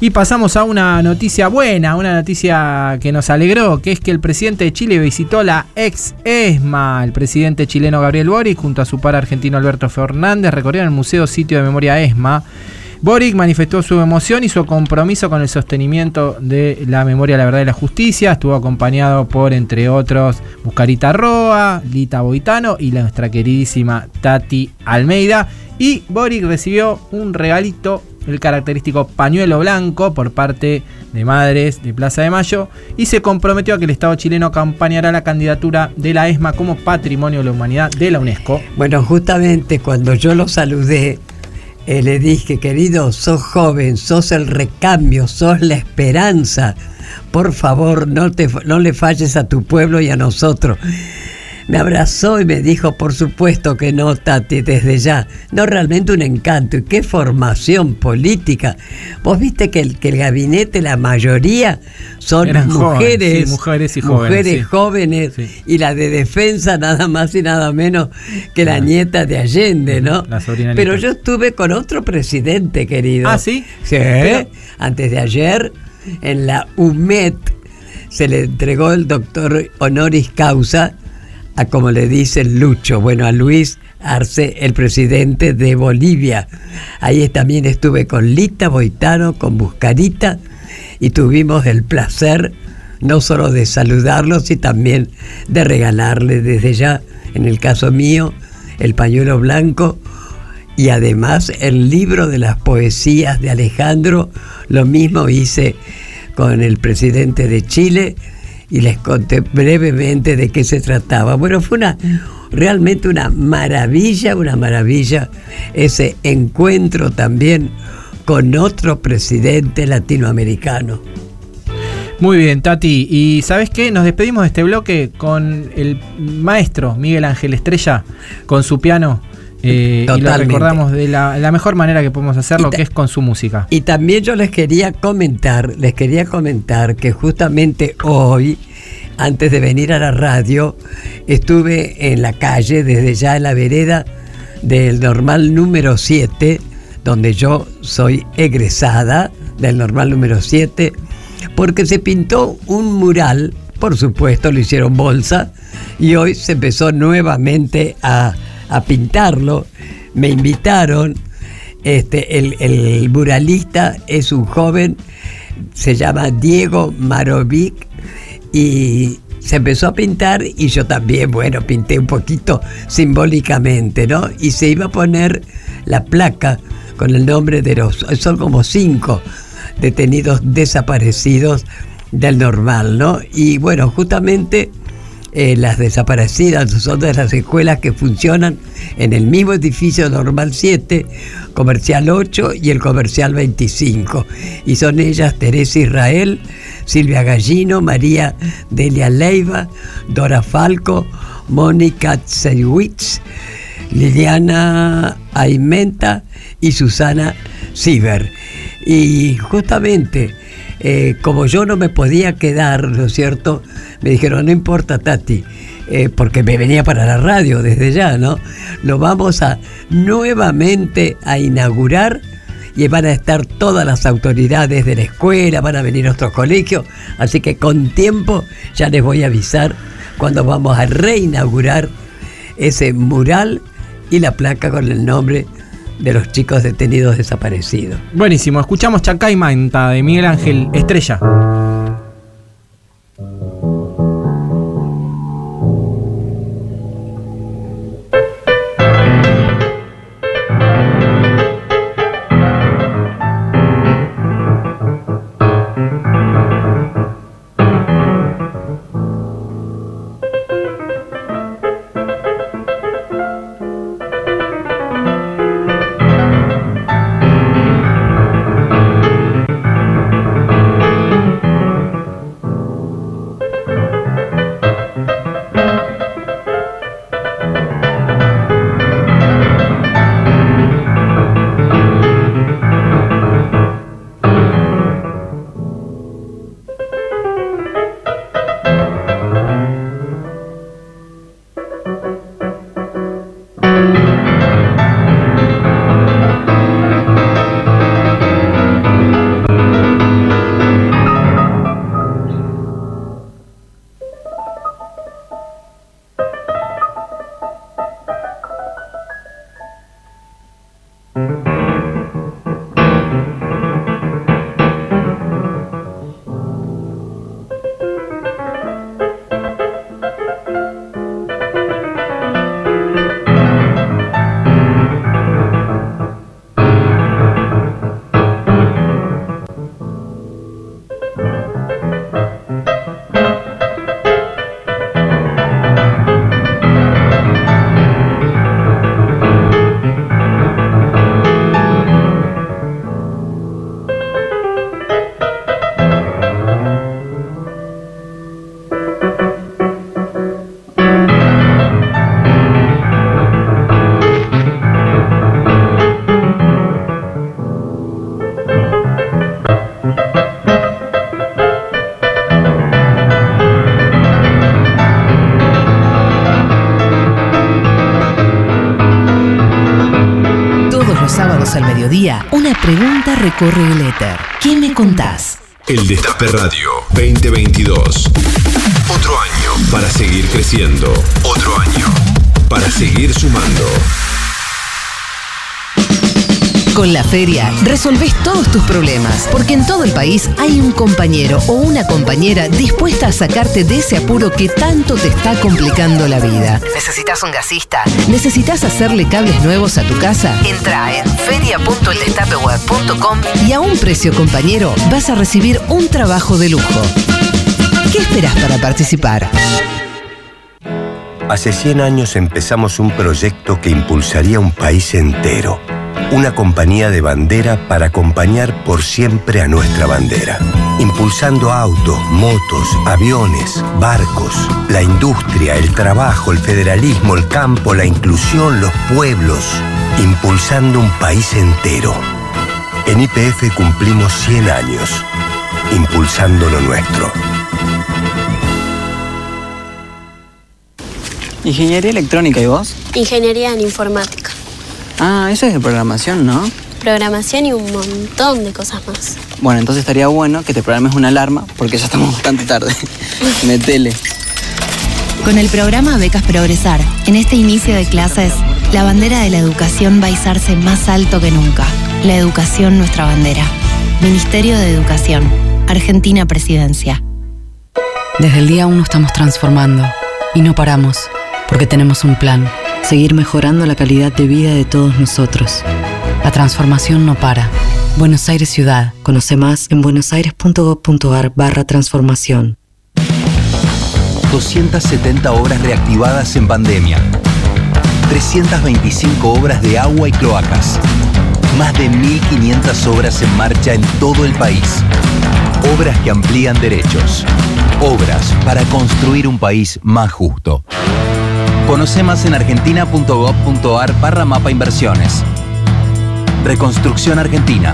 Y pasamos a una noticia buena, una noticia que nos alegró, que es que el presidente de Chile visitó la ex ESMA. El presidente chileno Gabriel Boric junto a su par argentino Alberto Fernández recorrieron el Museo Sitio de Memoria ESMA. Boric manifestó su emoción y su compromiso con el sostenimiento de la memoria, la verdad y la justicia. Estuvo acompañado por, entre otros, Buscarita Roa, Lita Boitano y nuestra queridísima Tati Almeida. Y Boric recibió un regalito, el característico pañuelo blanco por parte de Madres de Plaza de Mayo y se comprometió a que el Estado chileno acompañará la candidatura de la ESMA como Patrimonio de la Humanidad de la UNESCO. Bueno, justamente cuando yo lo saludé, eh, le dije, querido, sos joven, sos el recambio, sos la esperanza. Por favor, no, te, no le falles a tu pueblo y a nosotros. Me abrazó y me dijo, por supuesto que no, Tati, desde ya. No, realmente un encanto. Y qué formación política. Vos viste que el, que el gabinete, la mayoría, son Eran jóvenes, mujeres. sí, mujeres y jóvenes, mujeres sí. jóvenes, y la de defensa nada más y nada menos que la nieta de Allende, ¿no? La sobrina Pero yo estuve con otro presidente, querido. Ah, ¿sí? Sí. Pero- Antes de ayer, en la UMED, se le entregó el doctor honoris causa a, como le dice Lucho, bueno, a Luis Arce, el presidente de Bolivia. Ahí también estuve con Lita Boitano, con Buscarita, y tuvimos el placer no solo de saludarlos, y también de regalarles desde ya, en el caso mío, el pañuelo blanco y además el libro de las poesías de Alejandro, lo mismo hice con el presidente de Chile y les conté brevemente de qué se trataba. Bueno, fue una realmente una maravilla, una maravilla ese encuentro también con otro presidente latinoamericano. Muy bien, Tati. Y ¿sabes qué? Nos despedimos de este bloque con el maestro Miguel Ángel Estrella, con su piano, Eh, y lo recordamos de la, la mejor manera que podemos hacerlo, que es con su música. Y también yo les quería comentar, les quería comentar que justamente hoy, antes de venir a la radio, estuve en la calle, desde ya en la vereda del normal número 7, donde yo soy egresada del normal número 7, porque se pintó un mural, por supuesto lo hicieron bolsa, y hoy se empezó nuevamente a, a pintarlo. Me invitaron, este, el, el muralista es un joven, se llama Diego Marovic y se empezó a pintar y yo también, bueno, pinté un poquito simbólicamente, ¿no? Y se iba a poner la placa con el nombre de los, son como cinco detenidos desaparecidos del normal, ¿no? Y bueno, justamente eh, las desaparecidas son de las escuelas que funcionan en el mismo edificio Normal 7, Comercial 8 y el Comercial 25. Y son ellas Teresa Israel, Silvia Gallino, María Delia Leiva, Dora Falco, Mónica Tseiwitz, Liliana Aimenta y Susana Sieber. Y justamente, eh, como yo no me podía quedar, ¿no es cierto? Me dijeron, no importa, Tati, eh, porque me venía para la radio desde ya, ¿no? Lo vamos a nuevamente a inaugurar y van a estar todas las autoridades de la escuela, van a venir otros colegios, así que con tiempo ya les voy a avisar cuando vamos a reinaugurar ese mural y la placa con el nombre de los chicos detenidos desaparecidos. Buenísimo, escuchamos Chacay Manta de Miguel Ángel Estrella. Recorre el éter. ¿Qué me contás? El Destape Radio 2022. Otro año para seguir creciendo. Otro año para seguir sumando. Con la feria resolvés todos tus problemas, porque en todo el país hay un compañero o una compañera dispuesta a sacarte de ese apuro que tanto te está complicando la vida. ¿Necesitas un gasista? ¿Necesitas hacerle cables nuevos a tu casa? Entra en feria.eldestapeweb.com y a un precio compañero vas a recibir un trabajo de lujo. ¿Qué esperas para participar? Hace 100 años empezamos un proyecto que impulsaría un país entero. Una compañía de bandera para acompañar por siempre a nuestra bandera. impulsando autos, motos, aviones, barcos, la industria, el trabajo, el federalismo, el campo, la inclusión, los pueblos, impulsando un país entero. En IPF cumplimos 100 años, impulsando lo nuestro. Ingeniería electrónica, ¿y vos? Ingeniería en informática, Ah, eso es de programación, ¿no? programación y un montón de cosas más. Bueno, entonces estaría bueno que te programes una alarma porque ya estamos bastante tarde. Metele. Con el programa Becas Progresar, en este inicio de clases, la bandera de la educación va a izarse más alto que nunca. La educación nuestra bandera. Ministerio de Educación. Argentina Presidencia. Desde el día 1 estamos transformando y no paramos, porque tenemos un plan, seguir mejorando la calidad de vida de todos nosotros. La transformación no para. Buenos Aires Ciudad. Conoce más en buenosaires.gov.ar barra transformación. 270 obras reactivadas en pandemia. 325 obras de agua y cloacas. Más de 1.500 obras en marcha en todo el país. Obras que amplían derechos. Obras para construir un país más justo. Conoce más en argentina.gov.ar barra mapa inversiones. Reconstrucción Argentina.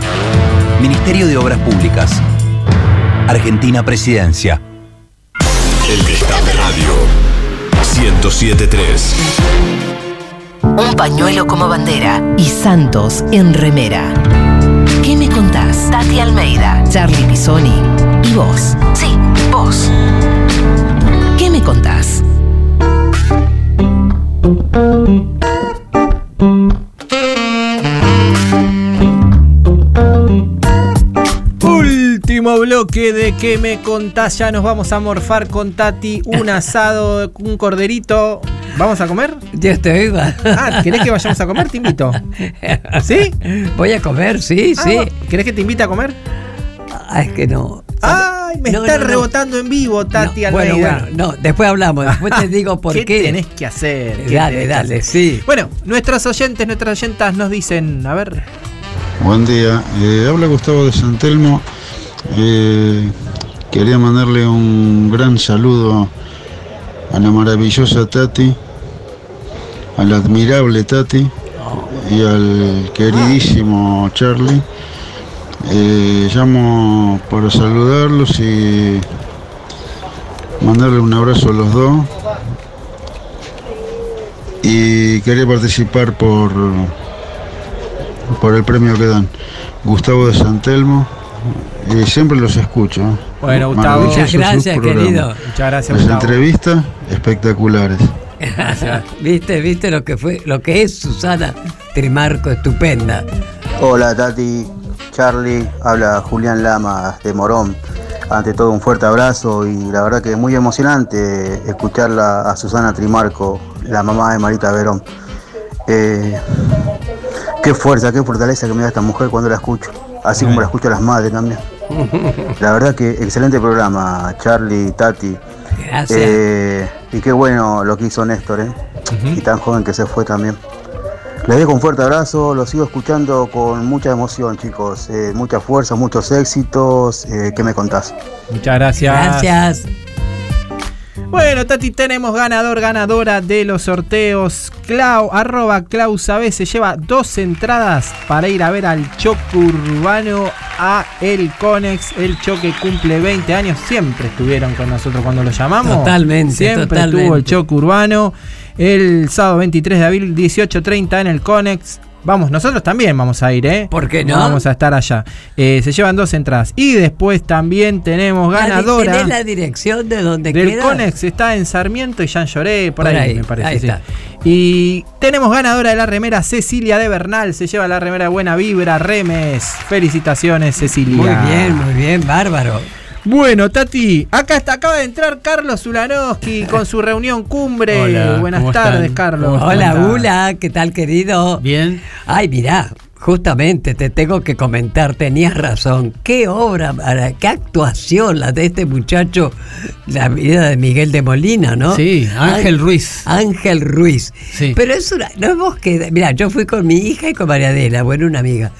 Ministerio de Obras Públicas. Argentina Presidencia. El Destape Radio 1073. Un pañuelo como bandera y Santos en remera. ¿Qué me contás? Tati Almeida, Charlie Pisoni y vos. Sí, vos. ¿Qué me contás? Bloque de ¿Qué me contás? Ya nos vamos a morfar con Tati. Un asado, un corderito. ¿Vamos a comer? Ya estoy. va. Ah, ¿querés que vayamos a comer? Te invito. ¿Sí? Voy a comer, sí, Ah, sí. vos- ¿Querés que te invite a comer? Ah, es que no. Ay, me No, está no, no. rebotando en vivo, Tati No, bueno, bueno, no, después hablamos, después te digo por qué. ¿Qué tenés que hacer? ¿Qué Dale, tenés que dale, hacer? sí. Bueno, nuestros oyentes, nuestras oyentas nos dicen, a ver, Buen día, eh, habla Gustavo de Santelmo. Quería mandarle un gran saludo a la maravillosa Tati, al admirable Tati y al queridísimo Charlie. Eh, llamo para saludarlos y mandarle un abrazo a los dos. Y quería participar por por el premio que dan. Gustavo de Santelmo. Y siempre los escucho. ¿eh? Bueno, Gustavo. Muchas gracias, querido. Muchas gracias, Las Gustavo. entrevistas espectaculares. viste, viste lo que fue, lo que es Susana Trimarco, estupenda. Hola Tati, Charlie, habla Julián Lamas de Morón. Ante todo un fuerte abrazo y la verdad que es muy emocionante escucharla a Susana Trimarco, la mamá de Marita Verón. Eh, qué fuerza, qué fortaleza que me da esta mujer cuando la escucho, así como la escucho a las madres también. La verdad que excelente programa, Charlie, Tati. Gracias. Eh, y qué bueno lo que hizo Néstor, ¿eh? Y tan joven que se fue también. Les dejo un fuerte abrazo, los sigo escuchando con mucha emoción, chicos. Eh, mucha fuerza, muchos éxitos. Eh, ¿Qué me contás? muchas gracias. Gracias. Bueno, Tati, tenemos ganador, ganadora de los sorteos. Clau, arroba Clau Sabé, se lleva dos entradas para ir a ver al choque urbano a El Conex. El choque cumple 20 años. Siempre estuvieron con nosotros cuando lo llamamos. Totalmente, Siempre totalmente. estuvo el choque urbano. El sábado 23 de abril, 18.30 en el Conex. Vamos, nosotros también vamos a ir, ¿eh? ¿Por qué no? Vamos a estar allá. Eh, se llevan dos entradas. Y después también tenemos ganadora. ¿Tenés la dirección de donde Del queda? Conex está en Sarmiento y Jean Lloré, por, Por ahí, ahí, me parece. ahí sí. está. Y tenemos ganadora de la remera Cecilia de Bernal. Se lleva la remera de Buena Vibra, Remes. Felicitaciones, Cecilia. Muy bien, muy bien, bárbaro. Bueno, Tati, acá está, acaba de entrar Carlos Zulanowski con su reunión cumbre. Hola, Buenas ¿cómo tardes, están? Carlos. Hola, ¿Cómo estás? Ula, ¿qué tal, querido? Bien. Ay, mirá, justamente te tengo que comentar, tenías razón. Qué obra, para- qué actuación la de este muchacho, la vida de Miguel de Molina, ¿no? Sí, Ángel Ay, Ruiz. Ángel Ruiz. Sí. Pero es una, no hemos quedado, mirá, yo fui con mi hija y con María Adela, bueno, una amiga.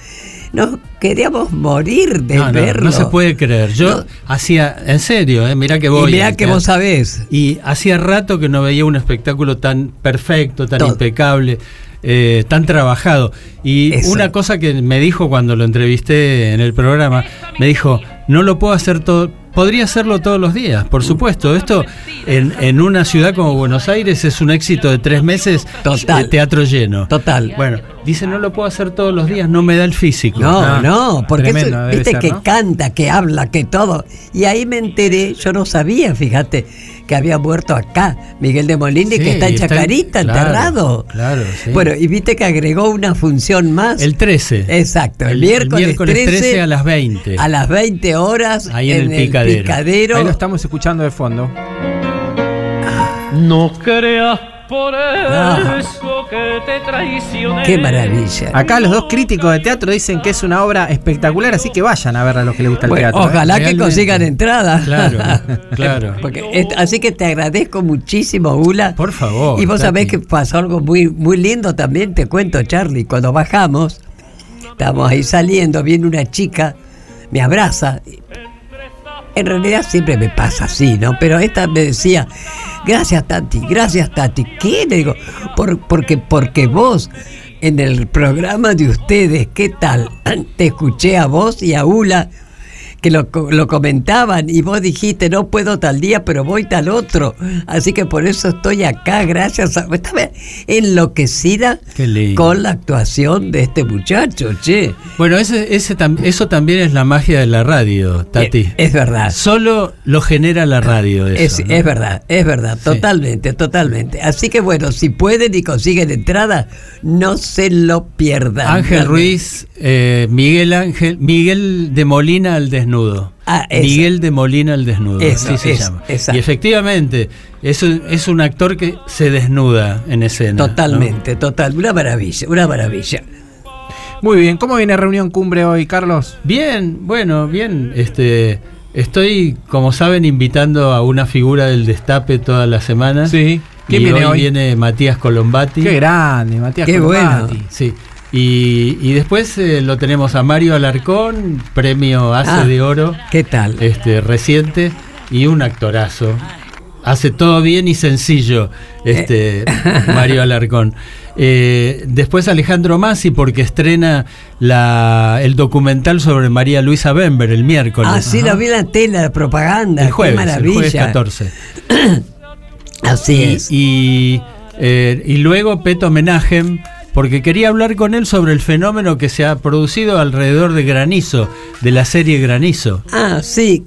Nos queríamos morir de No, verlo. no se puede creer. Yo hacía, en serio, eh, mirá que voy. Y mirá que eh, vos sabés. Y hacía rato que no veía un espectáculo tan perfecto, tan Todo. impecable, eh, tan trabajado. Y Eso. una cosa que me dijo cuando lo entrevisté en el programa, me dijo, no lo puedo hacer todo. Podría hacerlo todos los días, por supuesto. Esto en, en una ciudad como Buenos Aires es un éxito de tres meses de teatro lleno. Total. Bueno, dice, no lo puedo hacer todos los días, no me da el físico. No, Ah, no, porque tremendo viste ser, que ¿no? canta, que habla, que todo. Y ahí me enteré, yo no sabía, fíjate, que había muerto acá, Miguel de Molina, y Sí, que está en está en- Chacarita, claro, enterrado. Claro, sí. Bueno, y viste que agregó una función más. El 13. Exacto, el, El- el miércoles, miércoles 13, 13 a las 20. A las 20 horas. Ahí en el Picadero. Picadero. Ahí lo estamos escuchando de fondo. No creas por Ah. eso que te traicioné. Qué maravilla. Acá los dos críticos de teatro dicen que es una obra espectacular, así que vayan a ver a los que les gusta el Bueno, teatro. ¿eh? ojalá que consigan entrada. Claro, claro. Porque es- así que te agradezco muchísimo, Ula. Por favor. Y vos sabés que pasó algo muy, muy lindo también, te cuento, Charlie. Cuando bajamos, estábamos ahí saliendo, viene una chica, me abraza. En realidad siempre me pasa así, ¿no? Pero esta me decía, gracias Tati, gracias Tati. ¿Qué? Le digo, por, porque, porque vos en el programa de ustedes, ¿qué tal? Te escuché a vos y a Ula que lo, lo comentaban y vos dijiste no puedo tal día pero voy tal otro así que por eso estoy acá gracias a estaba enloquecida con la actuación de este muchacho che Bueno, ese, ese tam- eso también es la magia de la radio, Tati. es verdad Solo lo genera la radio. Eso, es, ¿no? es verdad, es verdad, totalmente, totalmente. Así que bueno, si pueden y consiguen entrada, no se lo pierdan. Ángel. Ruiz, eh, Miguel Ángel, Miguel de Molina al desnudo. Ah, eso. Miguel de Molina al desnudo, Eso, así se eso, llama. exacto. Y efectivamente, es un, es un actor que se desnuda en escena. ¿no? Totalmente, total, una maravilla, una maravilla. Muy bien, ¿cómo viene reunión cumbre hoy, Carlos? Bien, bueno, bien. Este, estoy, como saben, invitando a una figura del destape todas las semanas. Sí. ¿Quién Y viene hoy hoy? viene Matías Colombati. Qué grande, Matías Qué Colombati. bueno. Sí. Y, y después eh, lo tenemos a Mario Alarcón, premio Ace Ah, de Oro, ¿Qué tal? este reciente, y un actorazo. Hace todo bien y sencillo, este Mario Alarcón. Eh, después Alejandro Masi, porque estrena la, el documental sobre María Luisa Bember el miércoles. Ah, sí, lo vi en la tela, la propaganda. el jueves, qué el maravilla. jueves 14. Así y, es. Y, eh, y luego Peto Menagem, porque quería hablar con él sobre el fenómeno que se ha producido alrededor de Granizo, de la serie Granizo. Ah, sí.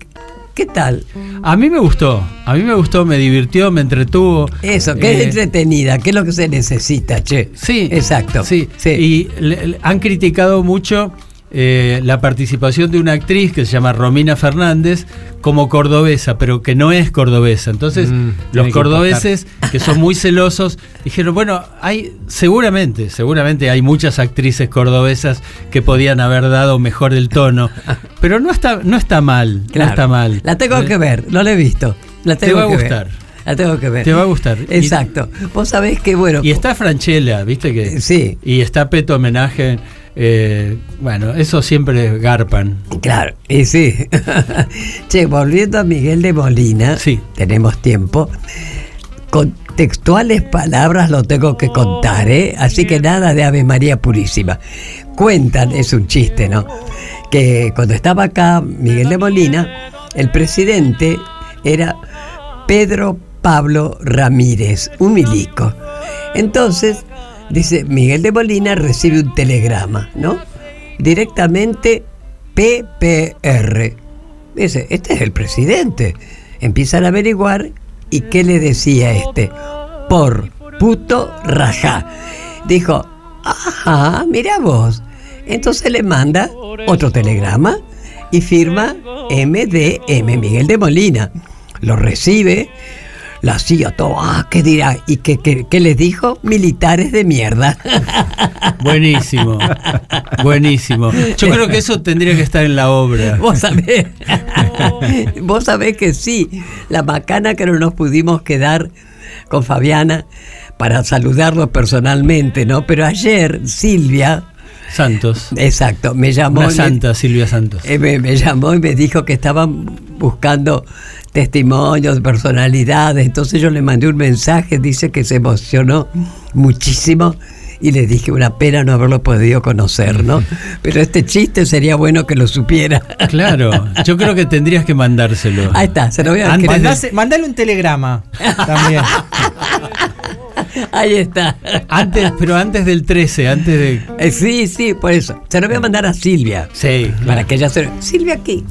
¿Qué tal? A mí me gustó, a mí me gustó, me divirtió, me entretuvo. Eso, que Eh, es entretenida, que es lo que se necesita, che. Sí, Exacto. Sí, y le- le- han criticado mucho eh, la participación de una actriz que se llama Romina Fernández como cordobesa, pero que no es cordobesa. Entonces, Mm, los cordobeses, que son muy celosos, dijeron, bueno, hay seguramente, seguramente hay muchas actrices cordobesas que podían haber dado mejor el tono, pero no está, no está mal, Claro. no está mal. La tengo Eh, que ver, no la he visto. La Te va a que ver. gustar. La tengo que ver. Te va a gustar. Y- Exacto. Vos sabés que, bueno. Y está Franchella, ¿viste que? Sí. Y está Peto Homenaje. Eh, bueno, eso siempre garpan. Claro, y sí. che, volviendo a Miguel de Molina, Sí. tenemos tiempo. Con textuales palabras lo tengo que contar, ¿eh? Así que nada de Ave María Purísima. Cuentan, es un chiste, ¿no? Que cuando estaba acá Miguel de Molina, el presidente era Pedro Pablo Ramírez, un milico. Entonces, dice, Miguel de Molina recibe un telegrama, ¿no? Directamente PPR. Dice, este es el presidente. Empiezan a averiguar y ¿qué le decía este? Por puto rajá. Dijo, ajá, mira vos. Entonces le manda otro telegrama y firma MDM, Miguel de Molina. Lo recibe, la hacía todo, ah, ¿qué dirá? ¿Y qué, qué, qué les dijo? Militares de mierda. Buenísimo. Buenísimo. Yo creo que eso tendría que estar en la obra. Vos sabés, vos sabés que sí, la macana que no nos pudimos quedar con Fabiana para saludarlo personalmente, ¿no? Pero ayer Silvia, Santos. Exacto, me llamó. Una me- santa, Silvia Santos. eh, me, me llamó y me dijo que estaban buscando testimonios, personalidades. Entonces yo le mandé un mensaje, dice que se emocionó muchísimo. Y le dije, una pena no haberlo podido conocer, ¿no? Pero este chiste sería bueno que lo supiera. Claro, yo creo que tendrías que mandárselo. Ahí está, se lo voy a Mandase- mandale un telegrama también. Ahí está. Antes, pero antes del 13, antes de. Eh, sí, sí, por eso. Se lo voy a mandar a Silvia. Sí. Para que ella se. Silvia aquí.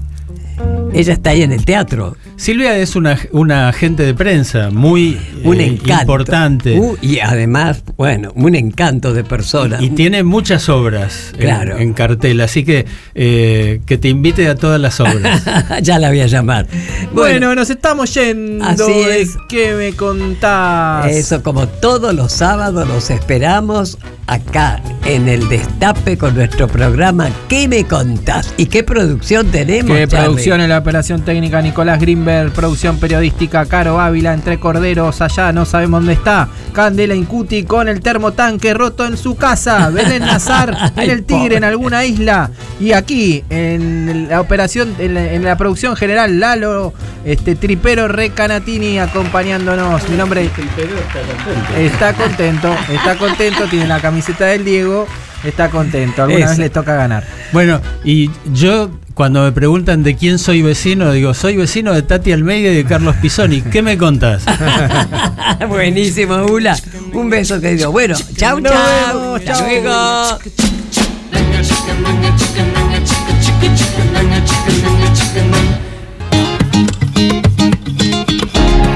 Ella está ahí en el teatro. Silvia es una, una agente de prensa muy Un eh, encanto. importante. Uh, y además, bueno, un encanto de persona. y tiene muchas obras en- Claro. en, cartel, así que eh, que te invite a todas las obras. ya la voy a llamar. Bueno, nos estamos yendo. Así ¿De es. ¿Qué me contás? Eso, como todos los sábados, los esperamos acá en el Destape con nuestro programa ¿Qué me contás? ¿Y qué producción tenemos? Charlie? producción en la operación técnica Nicolás Greenberg, producción periodística Caro Ávila, entre corderos allá, no sabemos dónde está. Candela Incuti con el termotanque roto en su casa. Belén Nazar en el Tigre en alguna isla. Y aquí en la operación, en la, en la producción general, Lalo, este Tripero Recanatini acompañándonos. Mi nombre está contento, está contento, tiene la camiseta del Diego, está contento. Alguna Eso. vez le toca ganar. Bueno, y yo cuando me preguntan de quién soy vecino, digo, soy vecino de Tati Almeida y de Carlos Pisoni. ¿Qué me contás? Buenísimo, Ula. Un beso querido. Bueno, chau, chau. Hasta chau. luego.